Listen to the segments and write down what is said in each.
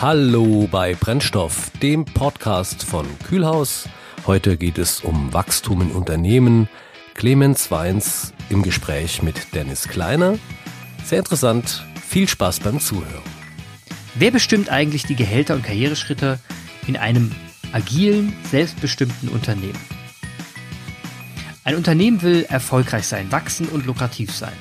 Hallo bei Brennstoff, dem Podcast von Kühlhaus. Heute geht es um Wachstum in Unternehmen. Clemens Weins im Gespräch mit Dennis Kleiner. Sehr interessant. Viel Spaß beim Zuhören. Wer bestimmt eigentlich die Gehälter und Karriereschritte in einem agilen, selbstbestimmten Unternehmen? Ein Unternehmen will erfolgreich sein, wachsen und lukrativ sein.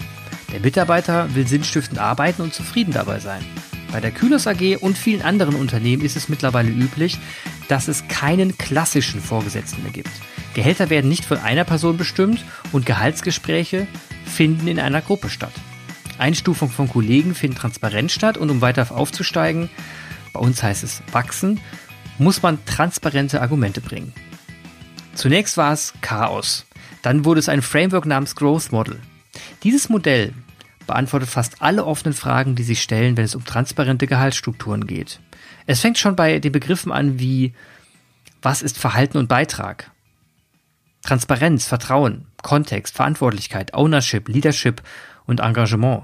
Der Mitarbeiter will sinnstiftend arbeiten und zufrieden dabei sein. Bei der Kühlers AG und vielen anderen Unternehmen ist es mittlerweile üblich, dass es keinen klassischen Vorgesetzten mehr gibt. Gehälter werden nicht von einer Person bestimmt und Gehaltsgespräche finden in einer Gruppe statt. Einstufung von Kollegen finden transparent statt und um weiter aufzusteigen, bei uns heißt es wachsen, muss man transparente Argumente bringen. Zunächst war es Chaos. Dann wurde es ein Framework namens Growth Model. Dieses Modell beantwortet fast alle offenen Fragen, die sich stellen, wenn es um transparente Gehaltsstrukturen geht. Es fängt schon bei den Begriffen an wie was ist Verhalten und Beitrag? Transparenz, Vertrauen, Kontext, Verantwortlichkeit, Ownership, Leadership und Engagement.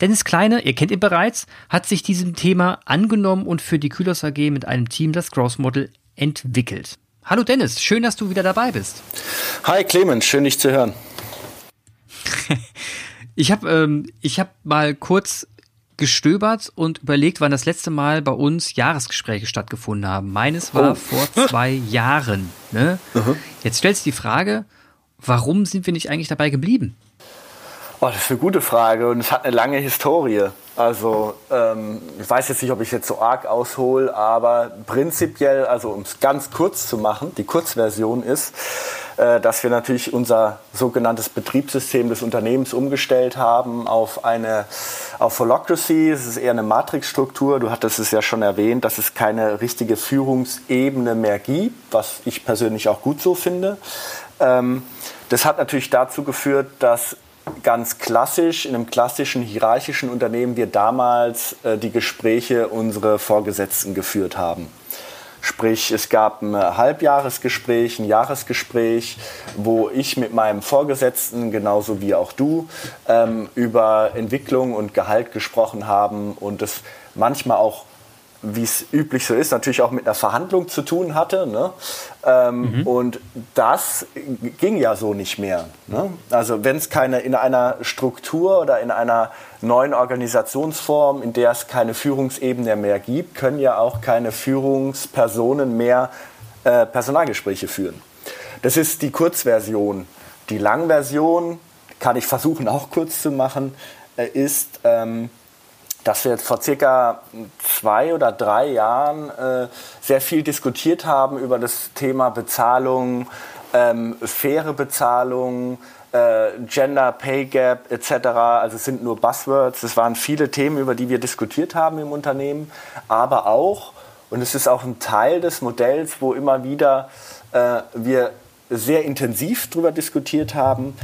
Dennis Kleine, ihr kennt ihn bereits, hat sich diesem Thema angenommen und für die Kühlers AG mit einem Team das Growth Model entwickelt. Hallo Dennis, schön, dass du wieder dabei bist. Hi Clemens, schön dich zu hören. ich habe ähm, hab mal kurz gestöbert und überlegt, wann das letzte Mal bei uns Jahresgespräche stattgefunden haben. Meines war oh. vor zwei Jahren. Ne? Jetzt stellst du die Frage, warum sind wir nicht eigentlich dabei geblieben? Oh, das ist eine gute Frage und es hat eine lange Historie. Also ähm, ich weiß jetzt nicht, ob ich jetzt so arg aushole, aber prinzipiell, also um es ganz kurz zu machen, die Kurzversion ist, dass wir natürlich unser sogenanntes Betriebssystem des Unternehmens umgestellt haben auf eine auf Holocracy. Es ist eher eine Matrixstruktur. Du hattest es ja schon erwähnt, dass es keine richtige Führungsebene mehr gibt, was ich persönlich auch gut so finde. Ähm, das hat natürlich dazu geführt, dass ganz klassisch, in einem klassischen hierarchischen Unternehmen wir damals äh, die Gespräche unsere Vorgesetzten geführt haben. Sprich, es gab ein Halbjahresgespräch, ein Jahresgespräch, wo ich mit meinem Vorgesetzten, genauso wie auch du, ähm, über Entwicklung und Gehalt gesprochen haben und es manchmal auch wie es üblich so ist, natürlich auch mit einer Verhandlung zu tun hatte. Ne? Ähm, mhm. Und das ging ja so nicht mehr. Ne? Also wenn es keine in einer Struktur oder in einer neuen Organisationsform, in der es keine Führungsebene mehr gibt, können ja auch keine Führungspersonen mehr äh, Personalgespräche führen. Das ist die Kurzversion. Die Langversion, kann ich versuchen auch kurz zu machen, äh, ist... Ähm, dass wir jetzt vor circa zwei oder drei Jahren äh, sehr viel diskutiert haben über das Thema Bezahlung, ähm, faire Bezahlung, äh, Gender Pay Gap etc. Also es sind nur Buzzwords. Es waren viele Themen, über die wir diskutiert haben im Unternehmen, aber auch, und es ist auch ein Teil des Modells, wo immer wieder äh, wir sehr intensiv darüber diskutiert haben,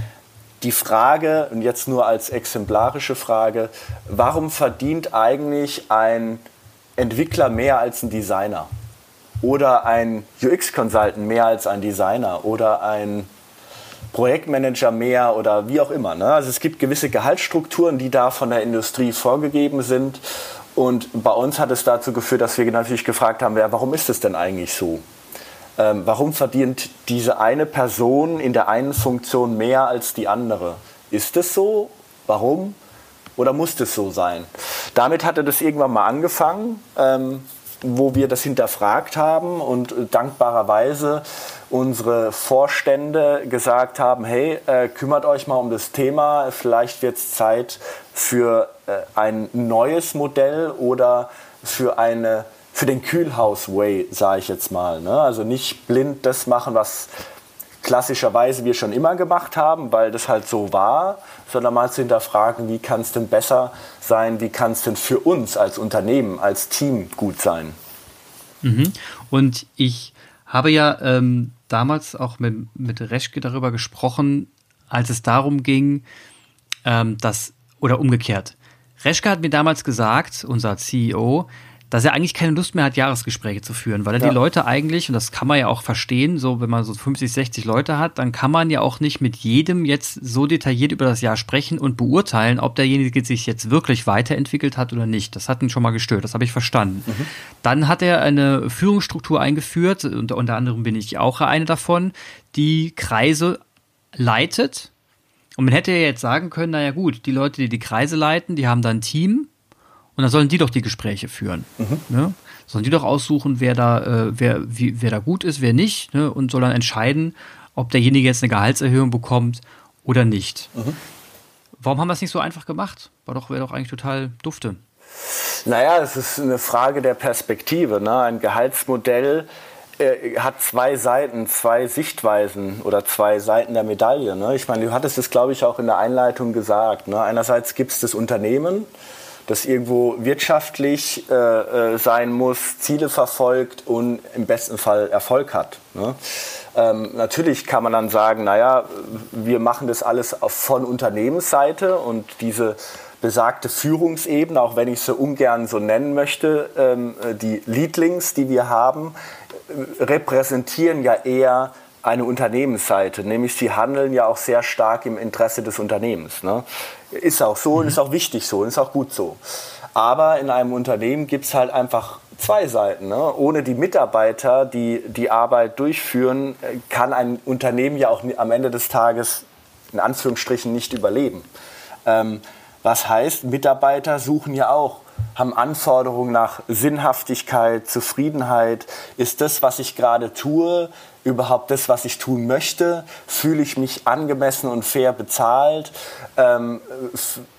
die Frage, und jetzt nur als exemplarische Frage, warum verdient eigentlich ein Entwickler mehr als ein Designer? Oder ein UX-Consultant mehr als ein Designer? Oder ein Projektmanager mehr oder wie auch immer. Ne? Also es gibt gewisse Gehaltsstrukturen, die da von der Industrie vorgegeben sind. Und bei uns hat es dazu geführt, dass wir natürlich gefragt haben, ja, warum ist es denn eigentlich so? Ähm, warum verdient diese eine Person in der einen Funktion mehr als die andere? Ist es so? Warum? Oder muss es so sein? Damit hatte das irgendwann mal angefangen, ähm, wo wir das hinterfragt haben und dankbarerweise unsere Vorstände gesagt haben, hey, äh, kümmert euch mal um das Thema, vielleicht wird es Zeit für äh, ein neues Modell oder für eine für den Kühlhaus-Way, sage ich jetzt mal. Ne? Also nicht blind das machen, was klassischerweise wir schon immer gemacht haben, weil das halt so war, sondern mal zu hinterfragen, wie kann es denn besser sein, wie kann es denn für uns als Unternehmen, als Team gut sein. Mhm. Und ich habe ja ähm, damals auch mit, mit Reschke darüber gesprochen, als es darum ging, ähm, dass, oder umgekehrt. Reschke hat mir damals gesagt, unser CEO, dass er eigentlich keine Lust mehr hat, Jahresgespräche zu führen, weil er ja. die Leute eigentlich, und das kann man ja auch verstehen, so wenn man so 50, 60 Leute hat, dann kann man ja auch nicht mit jedem jetzt so detailliert über das Jahr sprechen und beurteilen, ob derjenige sich jetzt wirklich weiterentwickelt hat oder nicht. Das hat ihn schon mal gestört, das habe ich verstanden. Mhm. Dann hat er eine Führungsstruktur eingeführt, und unter anderem bin ich auch eine davon, die Kreise leitet. Und man hätte ja jetzt sagen können, naja gut, die Leute, die die Kreise leiten, die haben dann ein Team und dann sollen die doch die Gespräche führen. Mhm. Ne? Sollen die doch aussuchen, wer da, äh, wer, wie, wer da gut ist, wer nicht, ne? und soll dann entscheiden, ob derjenige jetzt eine Gehaltserhöhung bekommt oder nicht. Mhm. Warum haben wir es nicht so einfach gemacht? War doch, wäre doch eigentlich total dufte. Naja, es ist eine Frage der Perspektive. Ne? Ein Gehaltsmodell äh, hat zwei Seiten, zwei Sichtweisen oder zwei Seiten der Medaille. Ne? Ich meine, du hattest es, glaube ich, auch in der Einleitung gesagt. Ne? Einerseits gibt es das Unternehmen, das irgendwo wirtschaftlich äh, äh, sein muss, Ziele verfolgt und im besten Fall Erfolg hat. Ne? Ähm, natürlich kann man dann sagen, naja, wir machen das alles von Unternehmensseite und diese besagte Führungsebene, auch wenn ich sie ungern so nennen möchte, ähm, die Leadlings, die wir haben, äh, repräsentieren ja eher eine Unternehmensseite, nämlich sie handeln ja auch sehr stark im Interesse des Unternehmens. Ne? Ist auch so und ist auch wichtig so und ist auch gut so. Aber in einem Unternehmen gibt es halt einfach zwei Seiten. Ne? Ohne die Mitarbeiter, die die Arbeit durchführen, kann ein Unternehmen ja auch am Ende des Tages in Anführungsstrichen nicht überleben. Ähm, was heißt, Mitarbeiter suchen ja auch haben Anforderungen nach Sinnhaftigkeit, Zufriedenheit. Ist das, was ich gerade tue, überhaupt das, was ich tun möchte? Fühle ich mich angemessen und fair bezahlt? Ähm,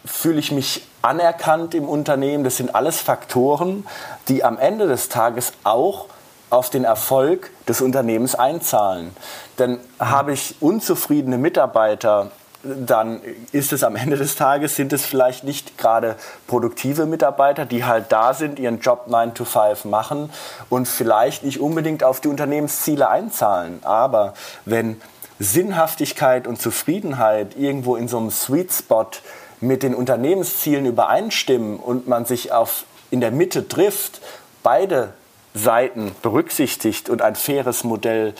fühle ich mich anerkannt im Unternehmen? Das sind alles Faktoren, die am Ende des Tages auch auf den Erfolg des Unternehmens einzahlen. Denn habe ich unzufriedene Mitarbeiter, dann ist es am Ende des Tages, sind es vielleicht nicht gerade produktive Mitarbeiter, die halt da sind, ihren Job 9 to 5 machen und vielleicht nicht unbedingt auf die Unternehmensziele einzahlen. Aber wenn Sinnhaftigkeit und Zufriedenheit irgendwo in so einem Sweet Spot mit den Unternehmenszielen übereinstimmen und man sich auf, in der Mitte trifft, beide Seiten berücksichtigt und ein faires Modell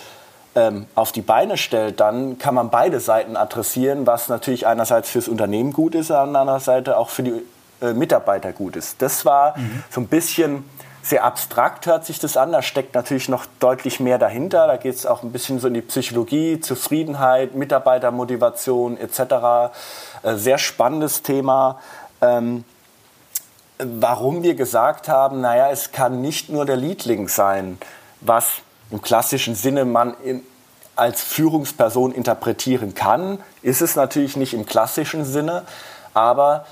ähm, auf die Beine stellt, dann kann man beide Seiten adressieren, was natürlich einerseits fürs Unternehmen gut ist, an anderer Seite auch für die äh, Mitarbeiter gut ist. Das war mhm. so ein bisschen sehr abstrakt hört sich das an. Da steckt natürlich noch deutlich mehr dahinter. Da geht es auch ein bisschen so in die Psychologie, Zufriedenheit, Mitarbeitermotivation etc. Äh, sehr spannendes Thema. Ähm, warum wir gesagt haben, naja, es kann nicht nur der Leadling sein, was im klassischen Sinne man in, als Führungsperson interpretieren kann, ist es natürlich nicht im klassischen Sinne, aber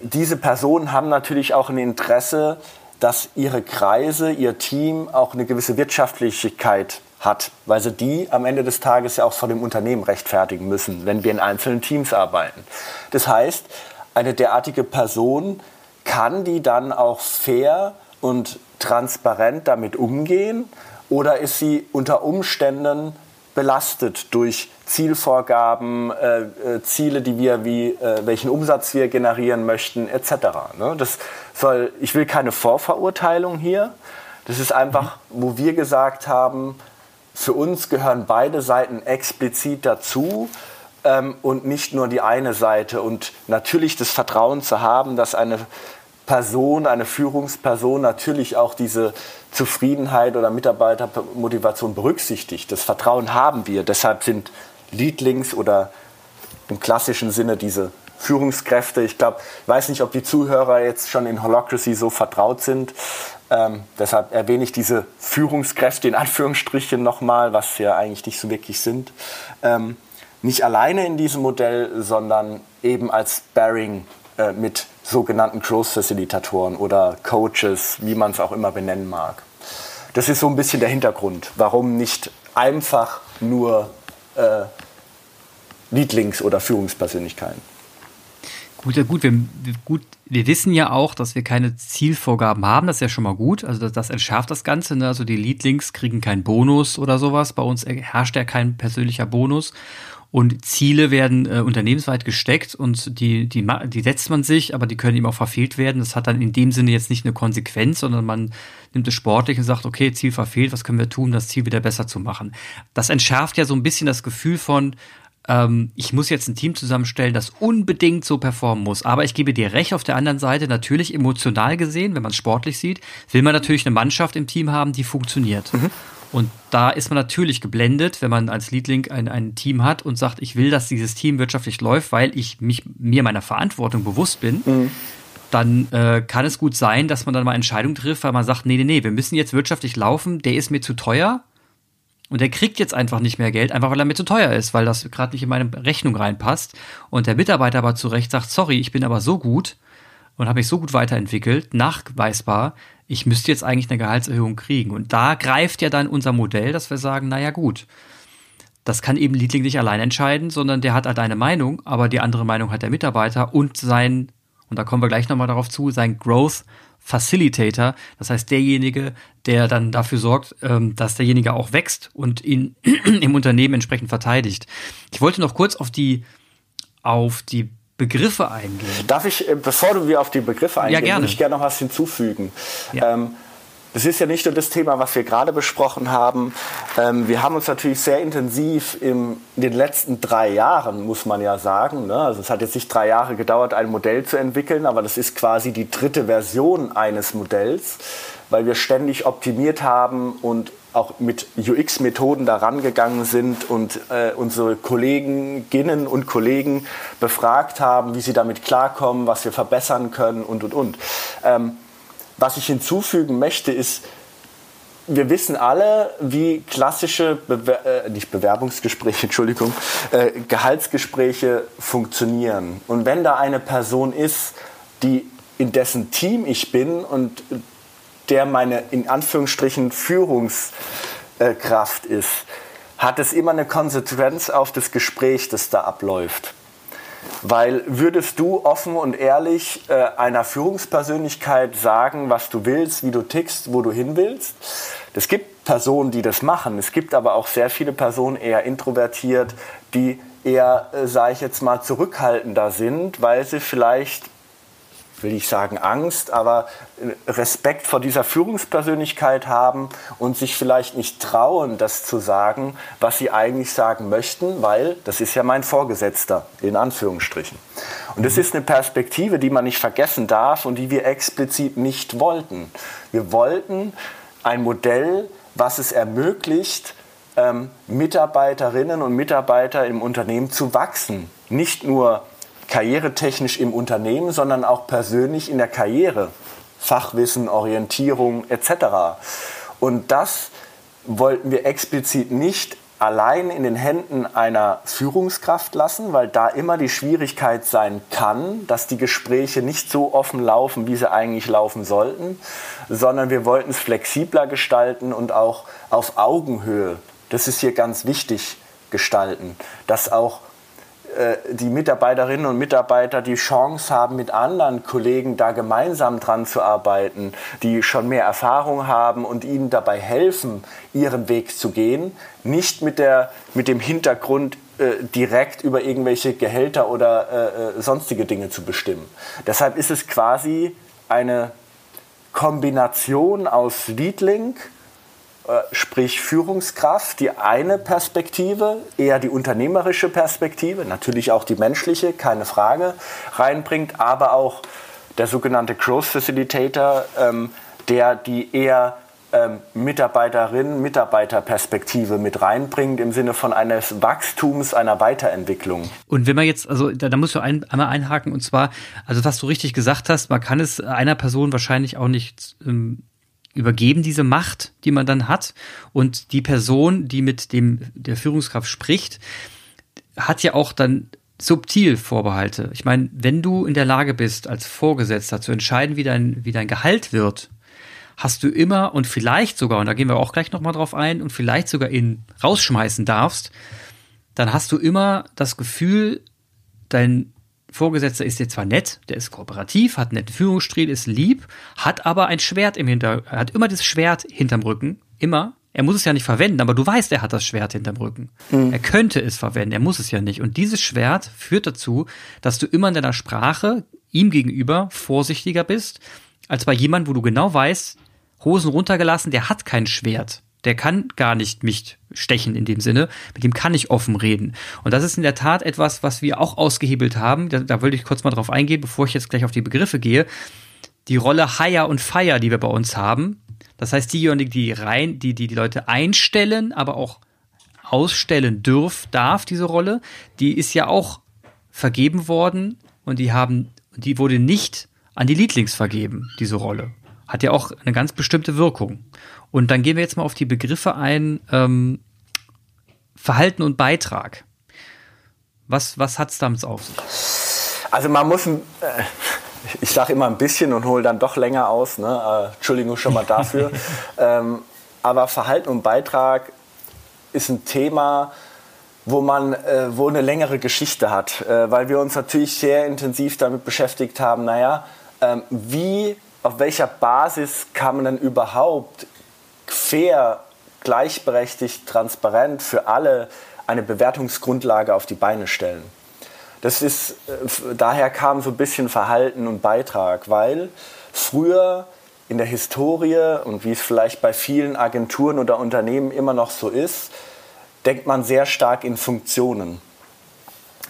diese Personen haben natürlich auch ein Interesse, dass ihre Kreise, ihr Team auch eine gewisse Wirtschaftlichkeit hat, weil sie die am Ende des Tages ja auch vor dem Unternehmen rechtfertigen müssen, wenn wir in einzelnen Teams arbeiten. Das heißt, eine derartige Person kann die dann auch fair und transparent damit umgehen oder ist sie unter Umständen belastet durch Zielvorgaben, äh, äh, Ziele, die wir wie äh, welchen Umsatz wir generieren möchten, etc. Ne? Das soll, ich will keine Vorverurteilung hier. Das ist einfach, wo wir gesagt haben, für uns gehören beide Seiten explizit dazu ähm, und nicht nur die eine Seite. Und natürlich das Vertrauen zu haben, dass eine Person, eine Führungsperson natürlich auch diese Zufriedenheit oder Mitarbeitermotivation berücksichtigt. Das Vertrauen haben wir. Deshalb sind Leadlings oder im klassischen Sinne diese Führungskräfte. Ich glaube, ich weiß nicht, ob die Zuhörer jetzt schon in Holocracy so vertraut sind. Ähm, deshalb erwähne ich diese Führungskräfte in Anführungsstrichen nochmal, was ja eigentlich nicht so wirklich sind. Ähm, nicht alleine in diesem Modell, sondern eben als Bearing äh, mit sogenannten Growth-Facilitatoren oder Coaches, wie man es auch immer benennen mag. Das ist so ein bisschen der Hintergrund, warum nicht einfach nur äh, Leadlings oder Führungspersönlichkeiten. Gut, ja gut wir, gut, wir wissen ja auch, dass wir keine Zielvorgaben haben. Das ist ja schon mal gut. Also das, das entschärft das Ganze. Ne? Also die Leadlings kriegen keinen Bonus oder sowas. Bei uns herrscht ja kein persönlicher Bonus. Und Ziele werden äh, unternehmensweit gesteckt und die, die, die setzt man sich, aber die können eben auch verfehlt werden. Das hat dann in dem Sinne jetzt nicht eine Konsequenz, sondern man nimmt es sportlich und sagt, okay, Ziel verfehlt, was können wir tun, das Ziel wieder besser zu machen. Das entschärft ja so ein bisschen das Gefühl von, ähm, ich muss jetzt ein Team zusammenstellen, das unbedingt so performen muss. Aber ich gebe dir recht, auf der anderen Seite, natürlich emotional gesehen, wenn man es sportlich sieht, will man natürlich eine Mannschaft im Team haben, die funktioniert. Mhm. Und da ist man natürlich geblendet, wenn man als Leadlink ein, ein Team hat und sagt, ich will, dass dieses Team wirtschaftlich läuft, weil ich mich, mir meiner Verantwortung bewusst bin. Mhm. Dann äh, kann es gut sein, dass man dann mal Entscheidungen trifft, weil man sagt, nee, nee, nee, wir müssen jetzt wirtschaftlich laufen, der ist mir zu teuer, und der kriegt jetzt einfach nicht mehr Geld, einfach weil er mir zu teuer ist, weil das gerade nicht in meine Rechnung reinpasst. Und der Mitarbeiter aber zu Recht sagt, sorry, ich bin aber so gut und habe mich so gut weiterentwickelt, nachweisbar, ich müsste jetzt eigentlich eine Gehaltserhöhung kriegen. Und da greift ja dann unser Modell, dass wir sagen, naja gut, das kann eben Liedling nicht allein entscheiden, sondern der hat halt eine Meinung, aber die andere Meinung hat der Mitarbeiter und sein, und da kommen wir gleich nochmal darauf zu, sein Growth Facilitator, das heißt derjenige, der dann dafür sorgt, ähm, dass derjenige auch wächst und ihn im Unternehmen entsprechend verteidigt. Ich wollte noch kurz auf die auf die Begriffe eingehen. Darf ich, äh, bevor du wir auf die Begriffe eingehen, ja, gerne. würde ich gerne noch was hinzufügen. Ja. Ähm, das ist ja nicht nur das Thema, was wir gerade besprochen haben. Ähm, wir haben uns natürlich sehr intensiv im, in den letzten drei Jahren, muss man ja sagen, ne? also es hat jetzt nicht drei Jahre gedauert, ein Modell zu entwickeln, aber das ist quasi die dritte Version eines Modells, weil wir ständig optimiert haben und auch mit UX-Methoden daran gegangen sind und äh, unsere Kolleginnen und Kollegen befragt haben, wie sie damit klarkommen, was wir verbessern können und, und, und. Ähm, was ich hinzufügen möchte, ist, wir wissen alle, wie klassische, Bewer äh, nicht Bewerbungsgespräche, Entschuldigung, äh, Gehaltsgespräche funktionieren. Und wenn da eine Person ist, die in dessen Team ich bin und der meine in Anführungsstrichen Führungskraft ist, hat es immer eine Konsequenz auf das Gespräch, das da abläuft. Weil würdest du offen und ehrlich äh, einer Führungspersönlichkeit sagen, was du willst, wie du tickst, wo du hin willst? Es gibt Personen, die das machen. Es gibt aber auch sehr viele Personen, eher introvertiert, die eher, äh, sage ich jetzt mal, zurückhaltender sind, weil sie vielleicht will ich sagen Angst, aber Respekt vor dieser Führungspersönlichkeit haben und sich vielleicht nicht trauen, das zu sagen, was sie eigentlich sagen möchten, weil das ist ja mein Vorgesetzter, in Anführungsstrichen. Und das ist eine Perspektive, die man nicht vergessen darf und die wir explizit nicht wollten. Wir wollten ein Modell, was es ermöglicht, ähm, Mitarbeiterinnen und Mitarbeiter im Unternehmen zu wachsen. Nicht nur karrieretechnisch im Unternehmen, sondern auch persönlich in der Karriere. Fachwissen, Orientierung etc. Und das wollten wir explizit nicht allein in den Händen einer Führungskraft lassen, weil da immer die Schwierigkeit sein kann, dass die Gespräche nicht so offen laufen, wie sie eigentlich laufen sollten, sondern wir wollten es flexibler gestalten und auch auf Augenhöhe, das ist hier ganz wichtig, gestalten, dass auch äh, die Mitarbeiterinnen und Mitarbeiter die Chance haben, mit anderen Kollegen da gemeinsam dran zu arbeiten, die schon mehr Erfahrung haben und ihnen dabei helfen, ihren Weg zu gehen. Nicht mit, der, mit dem Hintergrund, äh, direkt über irgendwelche Gehälter oder äh, äh sonstige Dinge zu bestimmen. Deshalb ist es quasi eine Kombination aus Leadlink, sprich Führungskraft, die eine Perspektive, eher die unternehmerische Perspektive, natürlich auch die menschliche, keine Frage, reinbringt, aber auch der sogenannte Growth Facilitator, ähm, der die eher ähm, Mitarbeiterinnen, Mitarbeiterperspektive mit reinbringt im Sinne von eines Wachstums, einer Weiterentwicklung. Und wenn man jetzt, also da, da musst du ein, einmal einhaken und zwar, also was du richtig gesagt hast, man kann es einer Person wahrscheinlich auch nicht ähm, übergeben diese Macht, die man dann hat. Und die Person, die mit dem, der Führungskraft spricht, hat ja auch dann subtil Vorbehalte. Ich meine, wenn du in der Lage bist, als Vorgesetzter zu entscheiden, wie dein, wie dein Gehalt wird, hast du immer und vielleicht sogar, und da gehen wir auch gleich nochmal drauf ein, und vielleicht sogar ihn rausschmeißen darfst, dann hast du immer das Gefühl, dein Vorgesetzter ist dir zwar nett, der ist kooperativ, hat einen netten Führungsstil, ist lieb, hat aber ein Schwert im Hinter, hat immer das Schwert hinterm Rücken, immer. Er muss es ja nicht verwenden, aber du weißt, er hat das Schwert hinterm Rücken. Mhm. Er könnte es verwenden, er muss es ja nicht. Und dieses Schwert führt dazu, dass du immer in deiner Sprache ihm gegenüber vorsichtiger bist, als bei jemandem, wo du genau weißt, Hosen runtergelassen, der hat kein Schwert. Der kann gar nicht mich stechen in dem Sinne. Mit dem kann ich offen reden. Und das ist in der Tat etwas, was wir auch ausgehebelt haben. Da, da wollte ich kurz mal drauf eingehen, bevor ich jetzt gleich auf die Begriffe gehe. Die Rolle Hire und Fire, die wir bei uns haben. Das heißt, diejenigen, die rein, die, die die Leute einstellen, aber auch ausstellen dürf, darf diese Rolle, die ist ja auch vergeben worden und die haben, die wurde nicht an die Leadlings vergeben, diese Rolle. Hat ja auch eine ganz bestimmte Wirkung. Und dann gehen wir jetzt mal auf die Begriffe ein, ähm, Verhalten und Beitrag. Was, was hat es damit auf sich? Also man muss, äh, ich sage immer ein bisschen und hole dann doch länger aus, ne? äh, Entschuldigung schon mal dafür. ähm, aber Verhalten und Beitrag ist ein Thema, wo man, äh, wo eine längere Geschichte hat, äh, weil wir uns natürlich sehr intensiv damit beschäftigt haben, naja, ähm, wie, auf welcher Basis kann man denn überhaupt fair, gleichberechtigt, transparent für alle eine Bewertungsgrundlage auf die Beine stellen. Das ist, äh, daher kam so ein bisschen Verhalten und Beitrag, weil früher in der Historie und wie es vielleicht bei vielen Agenturen oder Unternehmen immer noch so ist, denkt man sehr stark in Funktionen.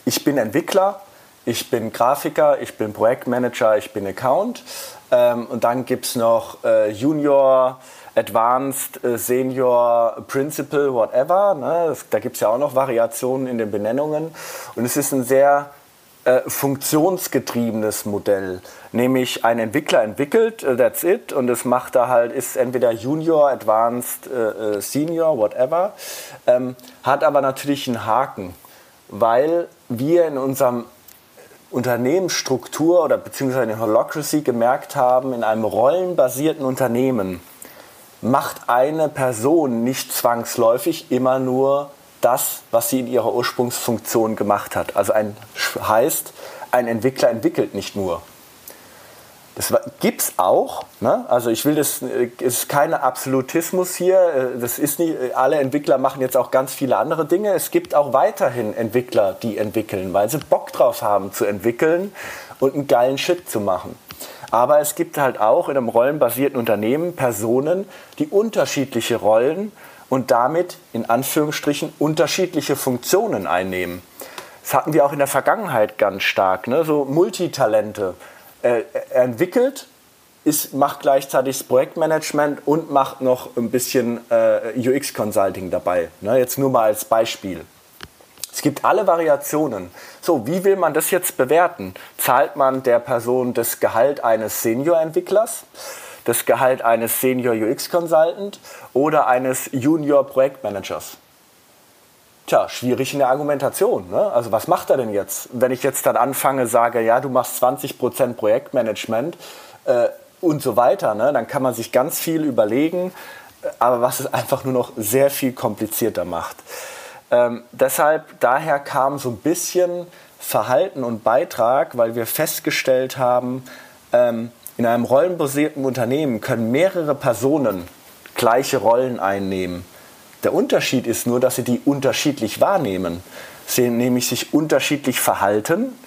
Ich bin Entwickler, ich bin Grafiker, ich bin Projektmanager, ich bin Account ähm, und dann gibt es noch äh, Junior, Advanced, äh, Senior, Principal, whatever. Ne? Da gibt es ja auch noch Variationen in den Benennungen. Und es ist ein sehr äh, funktionsgetriebenes Modell. Nämlich ein Entwickler entwickelt, uh, that's it, und es macht da halt, ist entweder Junior, Advanced, äh, Senior, whatever, ähm, hat aber natürlich einen Haken, weil wir in unserem Unternehmensstruktur oder beziehungsweise in Holocracy gemerkt haben, in einem rollenbasierten Unternehmen, macht eine Person nicht zwangsläufig immer nur das, was sie in ihrer Ursprungsfunktion gemacht hat. Also ein heißt, ein Entwickler entwickelt nicht nur. Das gibt es auch. Ne? Also ich will das, es ist kein Absolutismus hier. Das ist nicht, alle Entwickler machen jetzt auch ganz viele andere Dinge. Es gibt auch weiterhin Entwickler, die entwickeln, weil sie Bock drauf haben zu entwickeln und einen geilen Shit zu machen. Aber es gibt halt auch in einem rollenbasierten Unternehmen Personen, die unterschiedliche Rollen und damit in Anführungsstrichen unterschiedliche Funktionen einnehmen. Das hatten wir auch in der Vergangenheit ganz stark, ne? so Multitalente. Er, er entwickelt, ist, macht gleichzeitig das Projektmanagement und macht noch ein bisschen äh, UX-Consulting dabei. Ne? Jetzt nur mal als Beispiel. Es gibt alle Variationen. So, wie will man das jetzt bewerten? Zahlt man der Person das Gehalt eines Senior-Entwicklers, das Gehalt eines Senior UX-Consultant oder eines Junior-Projektmanagers? Tja, schwierig in der Argumentation. Ne? Also was macht er denn jetzt? Wenn ich jetzt dann anfange, sage, ja, du machst 20% Projektmanagement äh, und so weiter, ne? dann kann man sich ganz viel überlegen, äh, aber was es einfach nur noch sehr viel komplizierter macht. Ähm, deshalb, daher kam so ein bisschen Verhalten und Beitrag, weil wir festgestellt haben, ähm, in einem rollenbasierten Unternehmen können mehrere Personen gleiche Rollen einnehmen. Der Unterschied ist nur, dass sie die unterschiedlich wahrnehmen. Sie nämlich sich unterschiedlich verhalten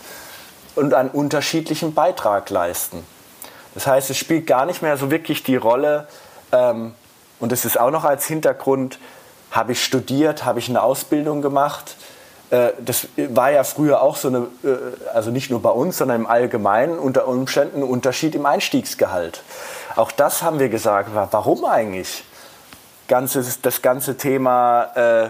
und einen unterschiedlichen Beitrag leisten. Das heißt, es spielt gar nicht mehr so wirklich die Rolle, ähm, und es ist auch noch als Hintergrund, habe ich studiert, habe ich eine Ausbildung gemacht. Äh, das war ja früher auch so eine, äh, also nicht nur bei uns, sondern im Allgemeinen unter Umständen ein Unterschied im Einstiegsgehalt. Auch das haben wir gesagt. Warum eigentlich? Das ganze Thema äh,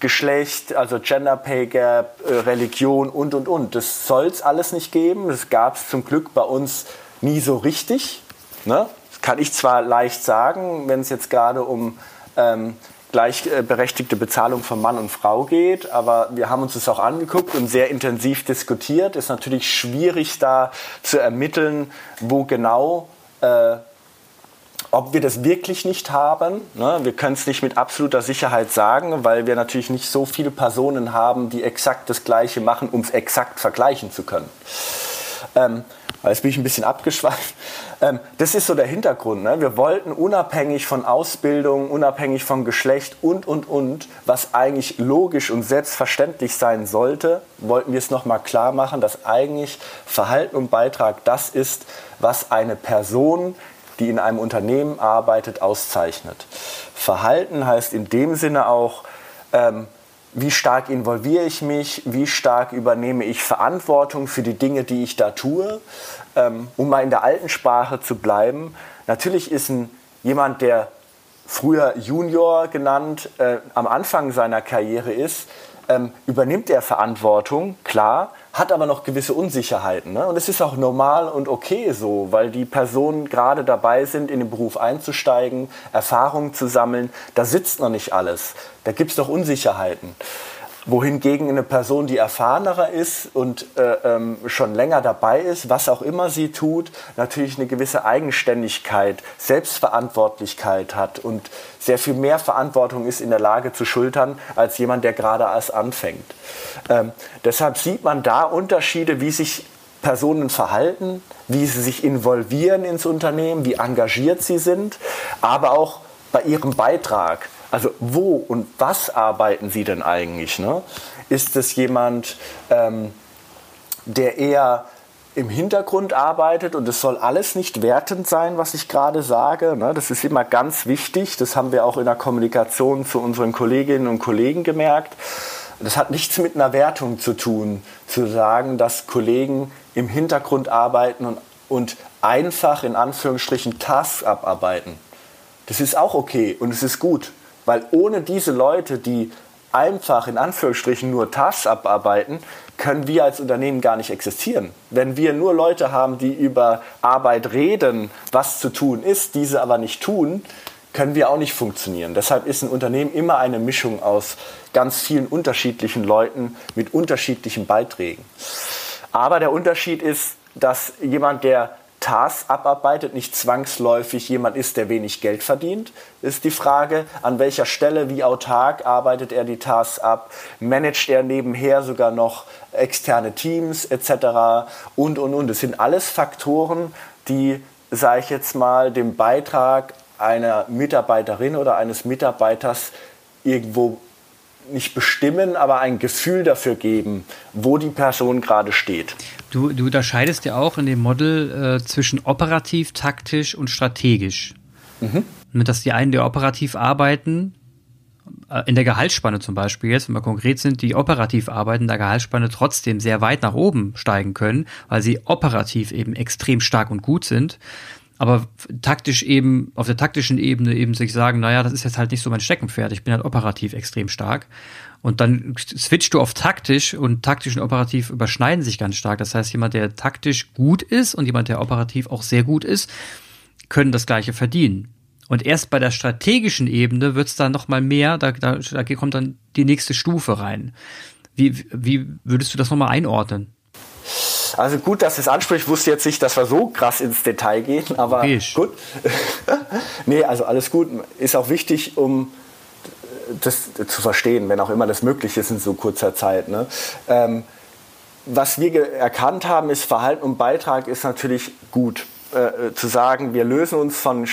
Geschlecht, also Gender Pay Gap, Religion und und und. Das soll es alles nicht geben. Das gab es zum Glück bei uns nie so richtig. Ne? Das kann ich zwar leicht sagen, wenn es jetzt gerade um ähm, gleichberechtigte Bezahlung von Mann und Frau geht. Aber wir haben uns das auch angeguckt und sehr intensiv diskutiert. Ist natürlich schwierig da zu ermitteln, wo genau, äh, ob wir das wirklich nicht haben. Ne? Wir können es nicht mit absoluter Sicherheit sagen, weil wir natürlich nicht so viele Personen haben, die exakt das Gleiche machen, um es exakt vergleichen zu können. Ähm, Jetzt bin ich ein bisschen abgeschweift. Ähm, das ist so der Hintergrund. Ne? Wir wollten unabhängig von Ausbildung, unabhängig von Geschlecht und, und, und, was eigentlich logisch und selbstverständlich sein sollte, wollten wir es nochmal klar machen, dass eigentlich Verhalten und Beitrag das ist, was eine Person, die in einem Unternehmen arbeitet, auszeichnet. Verhalten heißt in dem Sinne auch, ähm, wie stark involviere ich mich, wie stark übernehme ich Verantwortung für die Dinge, die ich da tue. Ähm, um mal in der alten Sprache zu bleiben, natürlich ist ein, jemand, der früher Junior genannt, äh, am Anfang seiner Karriere ist, ähm, übernimmt er Verantwortung, klar, hat aber noch gewisse Unsicherheiten. Ne? Und es ist auch normal und okay so, weil die Personen gerade dabei sind, in den Beruf einzusteigen, Erfahrungen zu sammeln. Da sitzt noch nicht alles. Da gibt es doch Unsicherheiten wohingegen eine Person, die erfahrener ist und äh, ähm, schon länger dabei ist, was auch immer sie tut, natürlich eine gewisse Eigenständigkeit, Selbstverantwortlichkeit hat und sehr viel mehr Verantwortung ist in der Lage zu schultern als jemand, der gerade erst anfängt. Ähm, deshalb sieht man da Unterschiede, wie sich Personen verhalten, wie sie sich involvieren ins Unternehmen, wie engagiert sie sind, aber auch bei ihrem Beitrag. Also wo und was arbeiten Sie denn eigentlich? Ne? Ist es jemand, ähm, der eher im Hintergrund arbeitet und es soll alles nicht wertend sein, was ich gerade sage. Ne? Das ist immer ganz wichtig. Das haben wir auch in der Kommunikation zu unseren Kolleginnen und Kollegen gemerkt. Das hat nichts mit einer Wertung zu tun, zu sagen, dass Kollegen im Hintergrund arbeiten und, und einfach in Anführungsstrichen Tasks abarbeiten. Das ist auch okay und es ist gut. Weil ohne diese Leute, die einfach in Anführungsstrichen nur Tasks abarbeiten, können wir als Unternehmen gar nicht existieren. Wenn wir nur Leute haben, die über Arbeit reden, was zu tun ist, diese aber nicht tun, können wir auch nicht funktionieren. Deshalb ist ein Unternehmen immer eine Mischung aus ganz vielen unterschiedlichen Leuten mit unterschiedlichen Beiträgen. Aber der Unterschied ist, dass jemand, der Tasks abarbeitet, nicht zwangsläufig jemand ist, der wenig Geld verdient, ist die Frage, an welcher Stelle, wie autark arbeitet er die Tasks ab, managt er nebenher sogar noch externe Teams etc. und, und, und. Das sind alles Faktoren, die, sage ich jetzt mal, den Beitrag einer Mitarbeiterin oder eines Mitarbeiters irgendwo nicht bestimmen, aber ein Gefühl dafür geben, wo die Person gerade steht. Du, du unterscheidest ja auch in dem Model äh, zwischen operativ, taktisch und strategisch. Mhm. Mit dass die einen, die operativ arbeiten, äh, in der Gehaltsspanne zum Beispiel jetzt, wenn wir konkret sind, die operativ arbeiten, in der Gehaltsspanne trotzdem sehr weit nach oben steigen können, weil sie operativ eben extrem stark und gut sind aber taktisch eben, auf der taktischen Ebene eben sich sagen, naja, das ist jetzt halt nicht so mein Steckenpferd, ich bin halt operativ extrem stark. Und dann switcht du auf taktisch und taktisch und operativ überschneiden sich ganz stark. Das heißt, jemand, der taktisch gut ist und jemand, der operativ auch sehr gut ist, können das gleiche verdienen. Und erst bei der strategischen Ebene wird's dann nochmal mehr, da, da, da kommt dann die nächste Stufe rein. Wie, wie würdest du das nochmal einordnen? Also gut, dass es anspricht. Ich wusste jetzt nicht, dass wir so krass ins Detail gehen, aber Fisch. gut. nee, also alles gut. Ist auch wichtig, um das zu verstehen, wenn auch immer das möglich ist in so kurzer Zeit. Ne? Ähm, was wir erkannt haben, ist Verhalten und Beitrag ist natürlich gut. Äh, zu sagen, wir lösen uns von äh,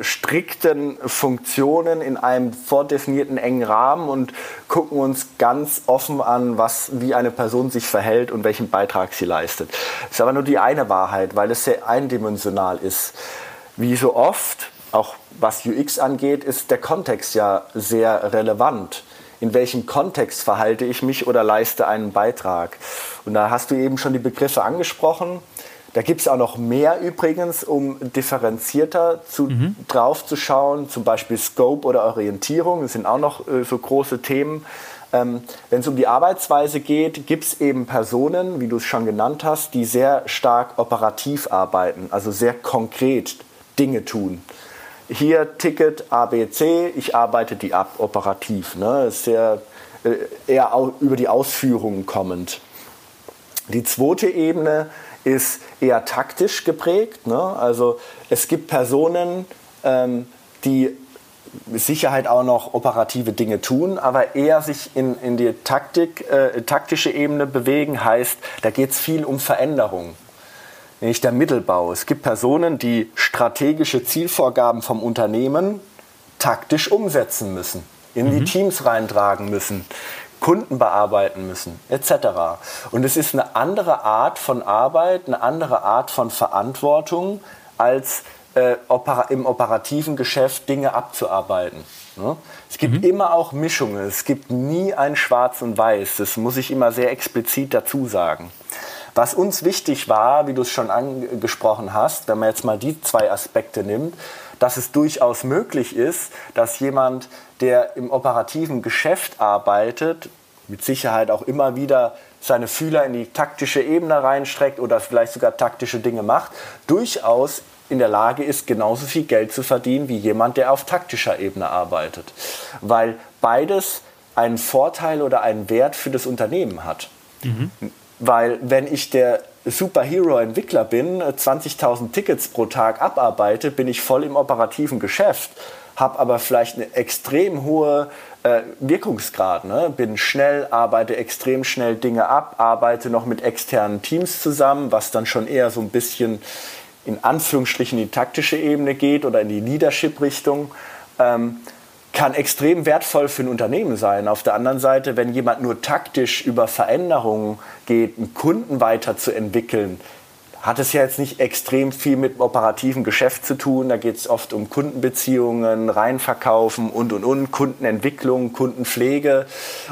strikten Funktionen in einem vordefinierten engen Rahmen und gucken uns ganz offen an, was, wie eine Person sich verhält und welchen Beitrag sie leistet. Das ist aber nur die eine Wahrheit, weil es sehr eindimensional ist. Wie so oft, auch was UX angeht, ist der Kontext ja sehr relevant in welchem Kontext verhalte ich mich oder leiste einen Beitrag. Und da hast du eben schon die Begriffe angesprochen. Da gibt es auch noch mehr übrigens, um differenzierter zu, mhm. drauf zu schauen, zum Beispiel Scope oder Orientierung, das sind auch noch äh, so große Themen. Ähm, Wenn es um die Arbeitsweise geht, gibt es eben Personen, wie du es schon genannt hast, die sehr stark operativ arbeiten, also sehr konkret Dinge tun. Hier Ticket ABC, ich arbeite die ab operativ, ne? sehr äh, eher über die Ausführungen kommend. Die zweite Ebene ist eher taktisch geprägt. Ne? Also es gibt Personen, ähm, die mit Sicherheit auch noch operative Dinge tun, aber eher sich in, in die Taktik, äh, taktische Ebene bewegen, heißt, da geht es viel um Veränderung. nämlich der Mittelbau. Es gibt Personen, die strategische Zielvorgaben vom Unternehmen taktisch umsetzen müssen, in mhm. die Teams reintragen müssen, Kunden bearbeiten müssen, etc. Und es ist eine andere Art von Arbeit, eine andere Art von Verantwortung, als äh, im operativen Geschäft Dinge abzuarbeiten. Ne? Es gibt mhm. immer auch Mischungen, es gibt nie ein Schwarz und Weiß, das muss ich immer sehr explizit dazu sagen. Was uns wichtig war, wie du es schon angesprochen hast, wenn man jetzt mal die zwei Aspekte nimmt, dass es durchaus möglich ist, dass jemand, der im operativen Geschäft arbeitet, mit Sicherheit auch immer wieder seine Fühler in die taktische Ebene reinstreckt oder vielleicht sogar taktische Dinge macht, durchaus in der Lage ist, genauso viel Geld zu verdienen wie jemand, der auf taktischer Ebene arbeitet. Weil beides einen Vorteil oder einen Wert für das Unternehmen hat. Mhm. Weil wenn ich der Superhero-Entwickler bin, 20.000 Tickets pro Tag abarbeite, bin ich voll im operativen Geschäft, habe aber vielleicht eine extrem hohe äh, Wirkungsgrad. Ne? Bin schnell, arbeite extrem schnell Dinge ab, arbeite noch mit externen Teams zusammen, was dann schon eher so ein bisschen in Anführungsstrichen in die taktische Ebene geht oder in die Leadership-Richtung. Ähm, kann extrem wertvoll für ein Unternehmen sein. Auf der anderen Seite, wenn jemand nur taktisch über Veränderungen geht, einen Kunden weiterzuentwickeln, hat es ja jetzt nicht extrem viel mit dem operativen Geschäft zu tun. Da geht es oft um Kundenbeziehungen, Reinverkaufen und, und, und, Kundenentwicklung, Kundenpflege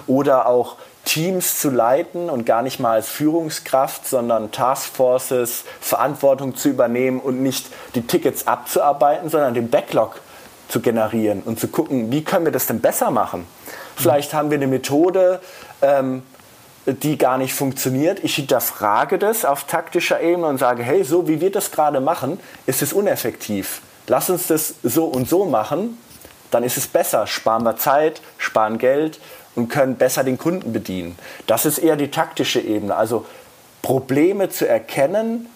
oder auch Teams zu leiten und gar nicht mal als Führungskraft, sondern Taskforces, Verantwortung zu übernehmen und nicht die Tickets abzuarbeiten, sondern den Backlog zu generieren und zu gucken, wie können wir das denn besser machen. Vielleicht haben wir eine Methode, ähm, die gar nicht funktioniert. Ich hinterfrage das auf taktischer Ebene und sage, hey, so wie wir das gerade machen, ist es uneffektiv. Lass uns das so und so machen, dann ist es besser. Sparen wir Zeit, sparen Geld und können besser den Kunden bedienen. Das ist eher die taktische Ebene. Also Probleme zu erkennen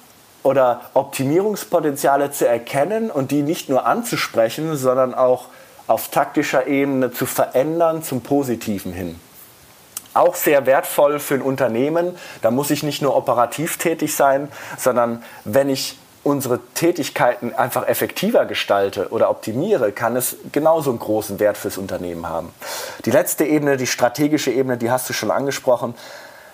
oder Optimierungspotenziale zu erkennen und die nicht nur anzusprechen, sondern auch auf taktischer Ebene zu verändern zum Positiven hin. Auch sehr wertvoll für ein Unternehmen. Da muss ich nicht nur operativ tätig sein, sondern wenn ich unsere Tätigkeiten einfach effektiver gestalte oder optimiere, kann es genauso einen großen Wert fürs Unternehmen haben. Die letzte Ebene, die strategische Ebene, die hast du schon angesprochen,